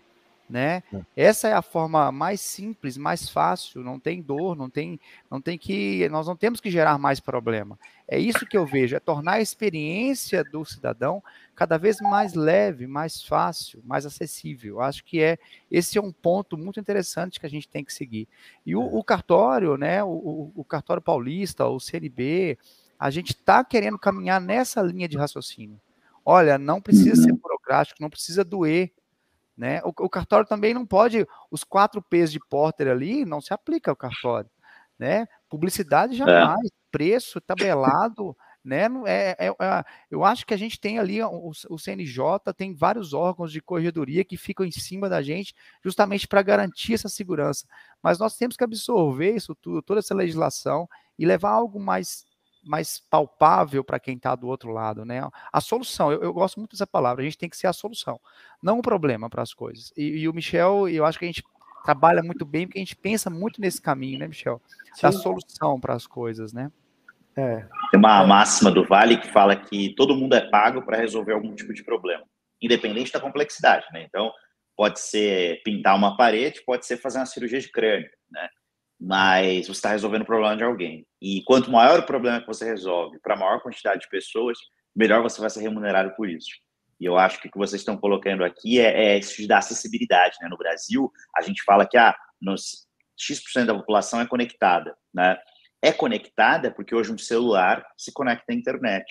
né? É. Essa é a forma mais simples, mais fácil, não tem dor, não tem, não tem que, nós não temos que gerar mais problema. É isso que eu vejo, é tornar a experiência do cidadão cada vez mais leve, mais fácil, mais acessível. Acho que é esse é um ponto muito interessante que a gente tem que seguir. E o, é. o cartório, né? O, o, cartório paulista, o CNB, a gente está querendo caminhar nessa linha de raciocínio. Olha, não precisa ser uhum. burocrático, não precisa doer né? O, o, cartório também não pode, os quatro P's de Porter ali, não se aplica ao cartório. Né? Publicidade é. jamais, é. preço tabelado, né? É, é, é, eu acho que a gente tem ali o, o, CNJ, tem vários órgãos de corredoria que ficam em cima da gente, justamente para garantir essa segurança. Mas nós temos que absorver isso tudo, toda essa legislação e levar algo mais mais palpável para quem está do outro lado, né? A solução, eu, eu, gosto muito dessa palavra, a gente tem que ser a solução, não o problema para as coisas. E, e, o Michel, eu acho que a gente trabalha muito bem, porque a gente pensa muito nesse caminho, né, Michel? Sim. Da solução para as coisas, né? É. Tem uma máxima do Vale que fala que todo mundo é pago para resolver algum tipo de problema, independente da complexidade, né? Então, pode ser pintar uma parede, pode ser fazer uma cirurgia de crânio, né? Mas você está resolvendo o problema de alguém. E quanto maior o problema que você resolve para maior quantidade de pessoas, melhor você vai ser remunerado por isso. E eu acho que o que vocês estão colocando aqui é, é isso dar acessibilidade. Né? No Brasil, a gente fala que ah, nos X% da população é conectada. Né? É conectada porque hoje um celular se conecta à internet.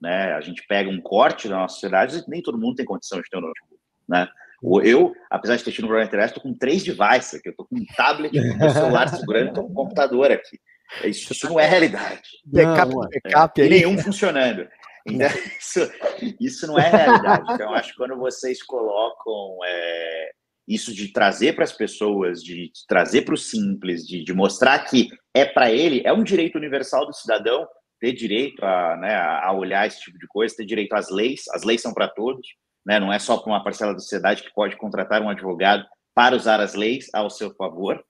Né? A gente pega um corte da nossa sociedade e nem todo mundo tem condição de ter um notebook. Né? Eu, apesar de ter tido um problema estou com três devices aqui. Eu estou com um tablet, com um celular segurando, estou com um computador aqui. Isso, isso não é realidade. Backup, backup é, nenhum funcionando. Então, isso, isso não é realidade. Então, acho que quando vocês colocam é, isso de trazer para as pessoas, de trazer para o simples, de, de, mostrar que é para ele, é um direito universal do cidadão ter direito a, né, a olhar esse tipo de coisa, ter direito às leis, as leis são para todos né? não é só para uma parcela da sociedade que pode contratar um advogado para usar as leis ao seu favor.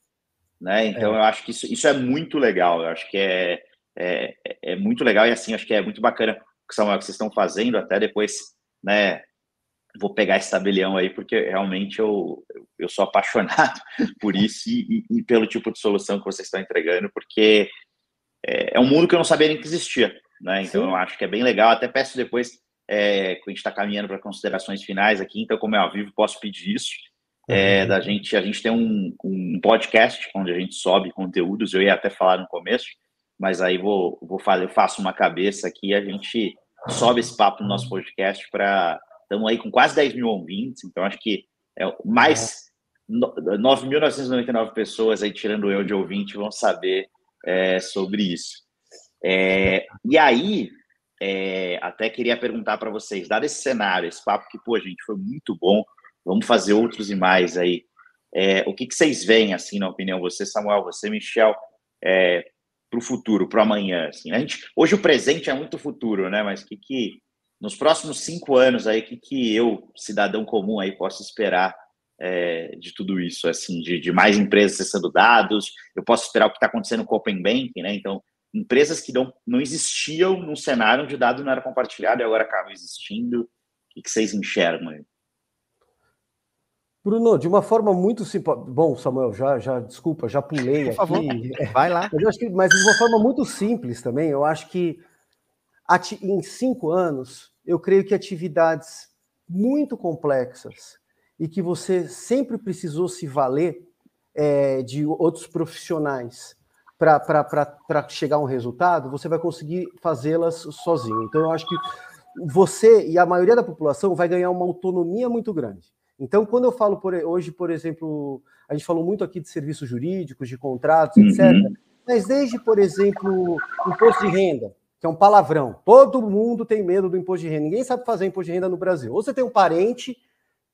Né? Então, é. eu acho que isso, isso é muito legal, eu acho que é, é, é muito legal e, assim, acho que é muito bacana o que, Samuel, que vocês estão fazendo, até depois, né, vou pegar esse tabelião aí, porque realmente eu, eu sou apaixonado por isso e, e, e pelo tipo de solução que vocês estão entregando, porque é, é, um mundo que eu não sabia nem que existia, né? Então Sim. eu acho que é bem legal. Até peço depois é, a gente está caminhando para considerações finais aqui, então, como é ao vivo, posso pedir isso. é, uhum. da gente. A gente tem um, um podcast onde a gente sobe conteúdos. Eu ia até falar no começo, mas aí vou, vou fazer, eu faço uma cabeça aqui. A gente sobe esse papo no nosso podcast para. Estamos aí com quase 10 mil ouvintes, então acho que é mais 9.999 pessoas aí, tirando eu de ouvinte, vão saber é, sobre isso. É, e aí, é, até queria perguntar para vocês, dado esse cenário, esse papo que, pô, gente, foi muito bom, Vamos fazer outros e mais aí. É, o que, que, vocês veem, assim, na opinião, você, Samuel, você, Michel, é, para o futuro, para amanhã? Assim? A gente, hoje o presente é muito futuro, né? Mas que, que nos próximos cinco anos aí, que, que eu, cidadão comum aí, posso esperar é, de tudo isso, assim, de, de, mais empresas acessando dados? Eu posso esperar o que está acontecendo com o Open Banking, né? Então, empresas que não, não existiam num cenário onde o dado não era compartilhado e agora acabam existindo. O que, que vocês enxergam aí? Bruno, de uma forma muito simples. Bom, Samuel, já, já desculpa, já pulei Por aqui. Vai lá. Mas, que, mas, de uma forma muito simples também, eu acho que em cinco anos, eu creio que atividades muito complexas e que você sempre precisou se valer é, de outros profissionais para chegar a um resultado, você vai conseguir fazê-las sozinho. Então, eu acho que você e a maioria da população vai ganhar uma autonomia muito grande. Então, quando eu falo por, hoje, por exemplo, a gente falou muito aqui de serviços jurídicos, de contratos, uhum. etc. Mas desde, por exemplo, imposto de renda, que é um palavrão. Todo mundo tem medo do imposto de renda. Ninguém sabe fazer imposto de renda no Brasil. Ou você tem um parente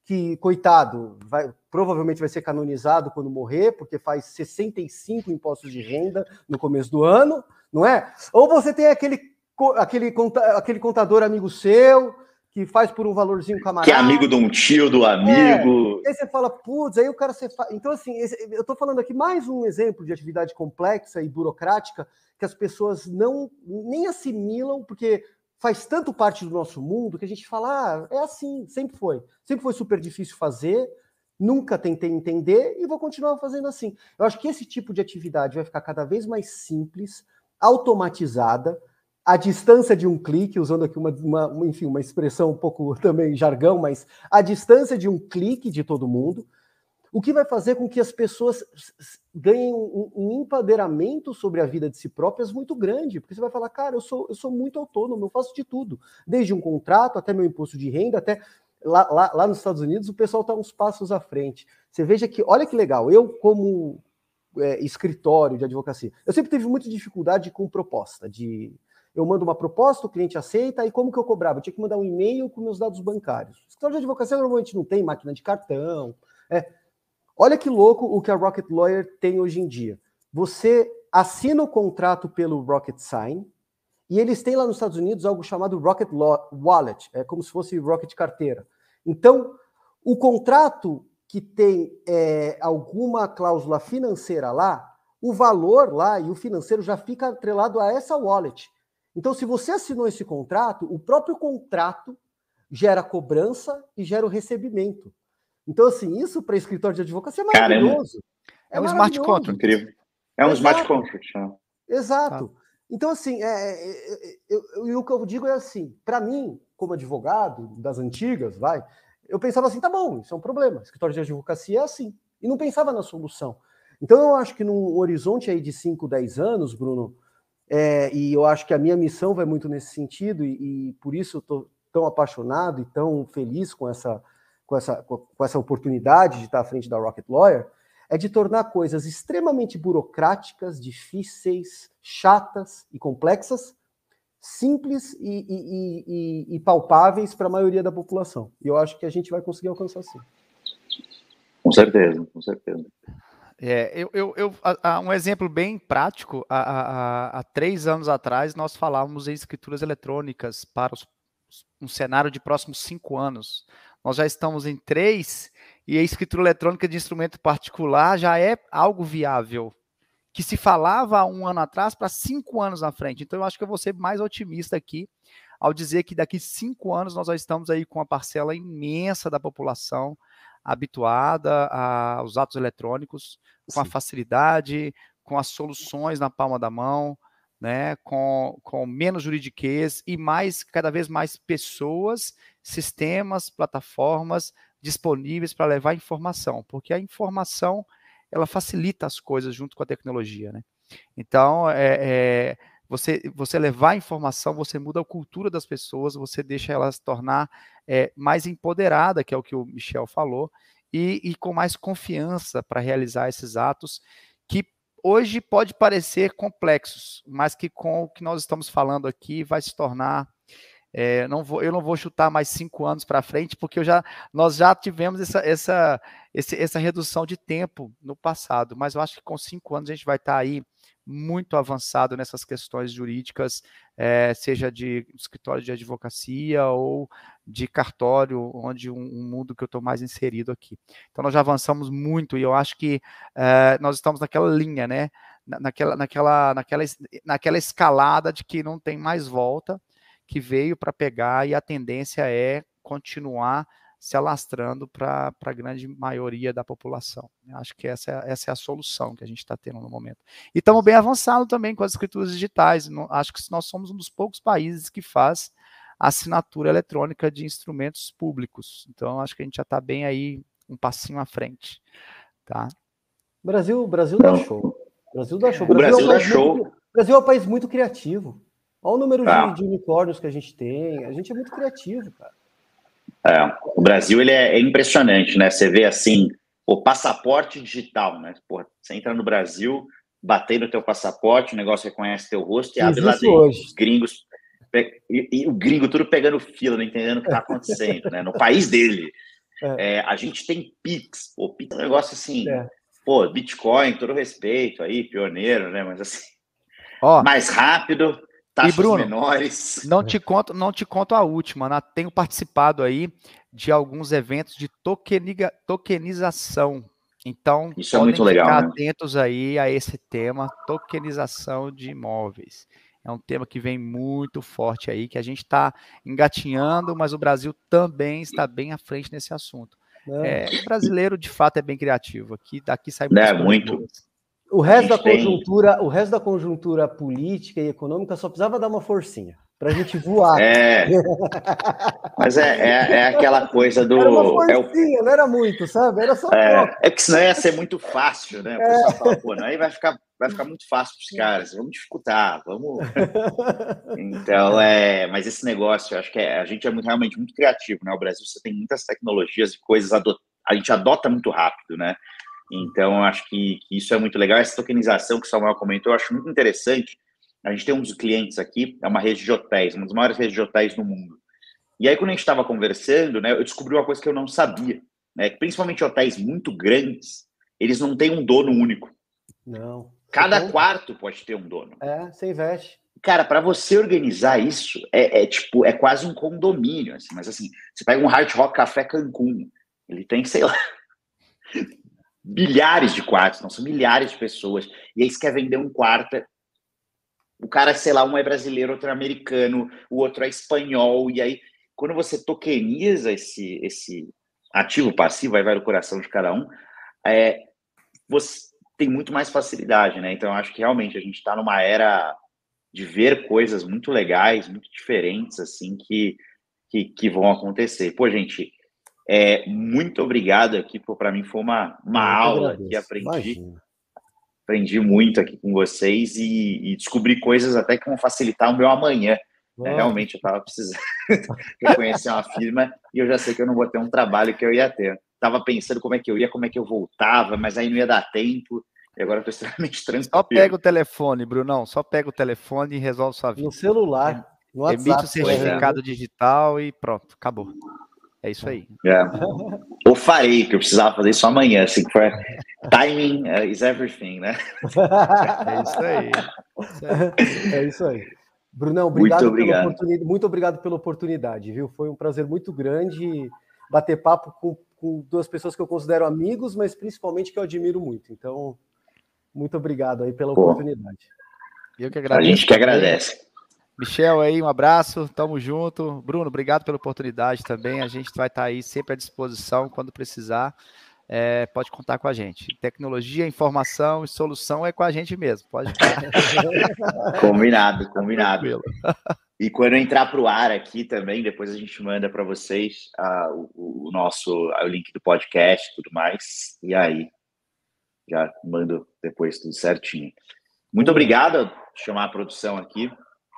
que, coitado, vai, provavelmente vai ser canonizado quando morrer, porque faz 65 impostos de renda no começo do ano, não é? Ou você tem aquele, aquele, aquele contador amigo seu que faz por um valorzinho camarada. Que é amigo de um tio, do amigo. É, aí você fala, putz, aí o cara você faz. Então, assim, eu estou falando aqui mais um exemplo de atividade complexa e burocrática que as pessoas não nem assimilam, porque faz tanto parte do nosso mundo que a gente fala, ah, é assim, sempre foi. Sempre foi super difícil fazer, nunca tentei entender e vou continuar fazendo assim. Eu acho que esse tipo de atividade vai ficar cada vez mais simples, automatizada a distância de um clique, usando aqui uma, uma, enfim, uma expressão um pouco também jargão, mas a distância de um clique de todo mundo, o que vai fazer com que as pessoas ganhem um, um empoderamento sobre a vida de si próprias muito grande, porque você vai falar, cara, eu sou, eu sou muito autônomo, eu faço de tudo, desde um contrato até meu imposto de renda, até lá, lá, lá nos Estados Unidos o pessoal está uns passos à frente. Você veja que, olha que legal, eu como é, escritório de advocacia, eu sempre tive muita dificuldade com proposta, de eu mando uma proposta, o cliente aceita, e como que eu cobrava? Eu tinha que mandar um e-mail com meus dados bancários. O escritório de advocacia normalmente não tem máquina de cartão. É. Olha que louco o que a Rocket Lawyer tem hoje em dia. Você assina o contrato pelo Rocket Sign, e eles têm lá nos Estados Unidos algo chamado Rocket Wallet, é como se fosse Rocket Carteira. Então, o contrato que tem é, alguma cláusula financeira lá, o valor lá e o financeiro já fica atrelado a essa wallet. Então, se você assinou esse contrato, o próprio contrato gera cobrança e gera o recebimento. Então, assim, isso para escritório de advocacia é maravilhoso. É, é um smart contract. Incrível. É um Exato. smart contract. Né? Exato. Tá. Então, assim, é, é, é eu, eu, o que eu digo é assim, para mim, como advogado das antigas, vai, eu pensava assim, tá bom, isso é um problema. Escritório de advocacia é assim. E não pensava na solução. Então, eu acho que num horizonte aí de 5, 10 anos, Bruno, é, e eu acho que a minha missão vai muito nesse sentido, e, e por isso eu estou tão apaixonado e tão feliz com essa, com, essa, com essa oportunidade de estar à frente da Rocket Lawyer, é de tornar coisas extremamente burocráticas, difíceis, chatas e complexas, simples e, e, e, e palpáveis para a maioria da população. E eu acho que a gente vai conseguir alcançar sim. Com certeza, com certeza. É, eu, eu, eu a, a, um exemplo bem prático, há, três anos atrás nós falávamos em escrituras eletrônicas para os, um cenário de próximos cinco anos. Nós já estamos em três e a escritura eletrônica de instrumento particular já é algo viável, que se falava há um ano atrás para cinco anos na frente. Então eu acho que eu vou ser mais otimista aqui ao dizer que daqui cinco anos nós já estamos aí com uma parcela imensa da população habituada aos atos eletrônicos, com Sim. a facilidade, com as soluções na palma da mão, né, com, com menos juridiquês e mais cada vez mais pessoas, sistemas, plataformas disponíveis para levar informação, porque a informação ela facilita as coisas junto com a tecnologia, né? Então, é, é, você, você levar informação, você muda a cultura das pessoas, você deixa elas tornar é, mais empoderada, que é o que o Michel falou, e, e com mais confiança para realizar esses atos hoje pode parecer complexos, mas que com o que nós estamos falando aqui vai se tornar é, não vou, eu não vou chutar mais cinco anos para frente, porque já, nós já tivemos essa, essa, esse, essa redução de tempo no passado, mas eu acho que com cinco anos a gente vai estar tá aí muito avançado nessas questões jurídicas, é, seja de escritório de advocacia ou de cartório, onde um, um mundo que eu estou mais inserido aqui. Então nós já avançamos muito e eu acho que é, nós estamos naquela linha, né? Naquela, naquela, naquela, naquela escalada de que não tem mais volta que veio para pegar e a tendência é continuar se alastrando para a grande maioria da população. Acho que essa é, essa é a solução que a gente está tendo no momento. E estamos bem avançados também com as escrituras digitais. Acho que nós somos um dos poucos países que faz assinatura eletrônica de instrumentos públicos. Então, acho que a gente já está bem aí, um passinho à frente. Tá? Brasil, Brasil dá show. Brasil dá show. O Brasil, Brasil é um dá show. Muito, Brasil é um país muito criativo. Olha o número ah. de, de, unicórnios que a gente tem. A gente é muito criativo, cara. É, o Brasil ele é, é, impressionante, né? Você vê assim, o passaporte digital, né? Porra, você entra no Brasil, bater no teu passaporte, o negócio reconhece teu rosto e abre lá dentro. Hoje. Os gringos e, e, o gringo tudo pegando fila, não entendendo o que está acontecendo, né? No país dele. É. É, a gente tem Pix. O Pix é um negócio assim, é. pô, Bitcoin, todo respeito aí, pioneiro, né? Mas assim, Ó, mais rápido, taxas e Bruno, menores. Não te conto, não te conto a última, né? Tenho participado aí de alguns eventos de tokeniga, tokenização. Então, Isso é muito legal, ficar né? atentos aí a esse tema, tokenização de imóveis. É um tema que vem muito forte aí, que a gente está engatinhando, mas o Brasil também está bem à frente nesse assunto. É, o brasileiro, de fato, é bem criativo. Aqui, daqui sai é, muito. Boas. O resto da conjuntura, tem... o resto da conjuntura política e econômica só precisava dar uma forcinha para a gente voar. É. Mas é, é, é, aquela coisa do. Era uma é o... não era muito, sabe? Era só. É, é que senão ia ser muito fácil, né? O pessoal é. fala, pô, aí vai ficar, vai ficar muito fácil para os caras, vamos dificultar, vamos. Então, é. Mas esse negócio, eu acho que é, a gente é muito, realmente muito criativo, né? O Brasil você tem muitas tecnologias e coisas, a gente adota muito rápido, né? Então, eu acho que, que, isso é muito legal. Essa tokenização que o Samuel comentou, eu acho muito interessante. A gente tem um dos clientes aqui, é uma rede de hotéis, uma das maiores redes de hotéis do mundo. E aí, quando a gente estava conversando, né, eu descobri uma coisa que eu não sabia, né, principalmente hotéis muito grandes, eles não têm um dono único. Não. Cada quarto pode ter um dono. É, você investe. Cara, para você organizar isso, é, é, tipo, é quase um condomínio, assim, mas assim, você pega um Hard Rock Café Cancún, ele tem, sei lá, milhares de quartos, não são milhares de pessoas. E aí você quer vender um quarto. O cara, sei lá, um é brasileiro, outro é americano, o outro é espanhol. E aí, quando você tokeniza esse, esse ativo passivo, aí vai no coração de cada um, é, você tem muito mais facilidade, né? Então, eu acho que realmente a gente está numa era de ver coisas muito legais, muito diferentes, assim, que, que, que vão acontecer. Pô, gente, é, muito obrigado aqui, para mim foi uma, uma aula que aprendi. Imagina. Aprendi muito aqui com vocês e, e, descobri coisas até que vão facilitar o meu amanhã. É, realmente eu estava precisando conhecer uma firma e eu já sei que eu não vou ter um trabalho que eu ia ter. Estava pensando como é que eu ia, como é que eu voltava, mas aí não ia dar tempo. E agora estou extremamente tranquilo. Só pega o telefone, Brunão. Só pega o telefone e resolve sua vida. No celular. No WhatsApp, Emite o certificado é. digital e pronto, acabou. É isso aí. É. Ou farei, que eu precisava fazer isso amanhã, assim, foi timing uh, is everything, né? É isso aí. É isso aí. Brunão, obrigado muito obrigado. pela oportunidade. Muito obrigado pela oportunidade, viu? Foi um prazer muito grande bater papo com, com duas pessoas que eu considero amigos, mas principalmente que eu admiro muito. Então, muito obrigado aí pela Pô. oportunidade. Eu que agradeço. A gente que agradece. Michel aí, um abraço, tamo junto. Bruno, obrigado pela oportunidade também. A gente vai estar tá aí sempre à disposição quando precisar. É, pode contar com a gente. Tecnologia, informação e solução é com a gente mesmo. Pode combinado, combinado. E quando entrar para o ar aqui também, depois a gente manda para vocês uh, o, o, nosso o link do podcast e tudo mais. E aí já mando depois tudo certinho. Muito obrigado. Chamar a produção aqui.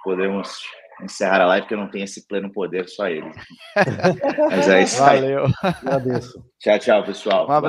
Podemos encerrar a live, porque eu não tenho esse pleno poder, só ele. Mas é isso aí. Valeu. Agradeço. Tchau, tchau, pessoal. Um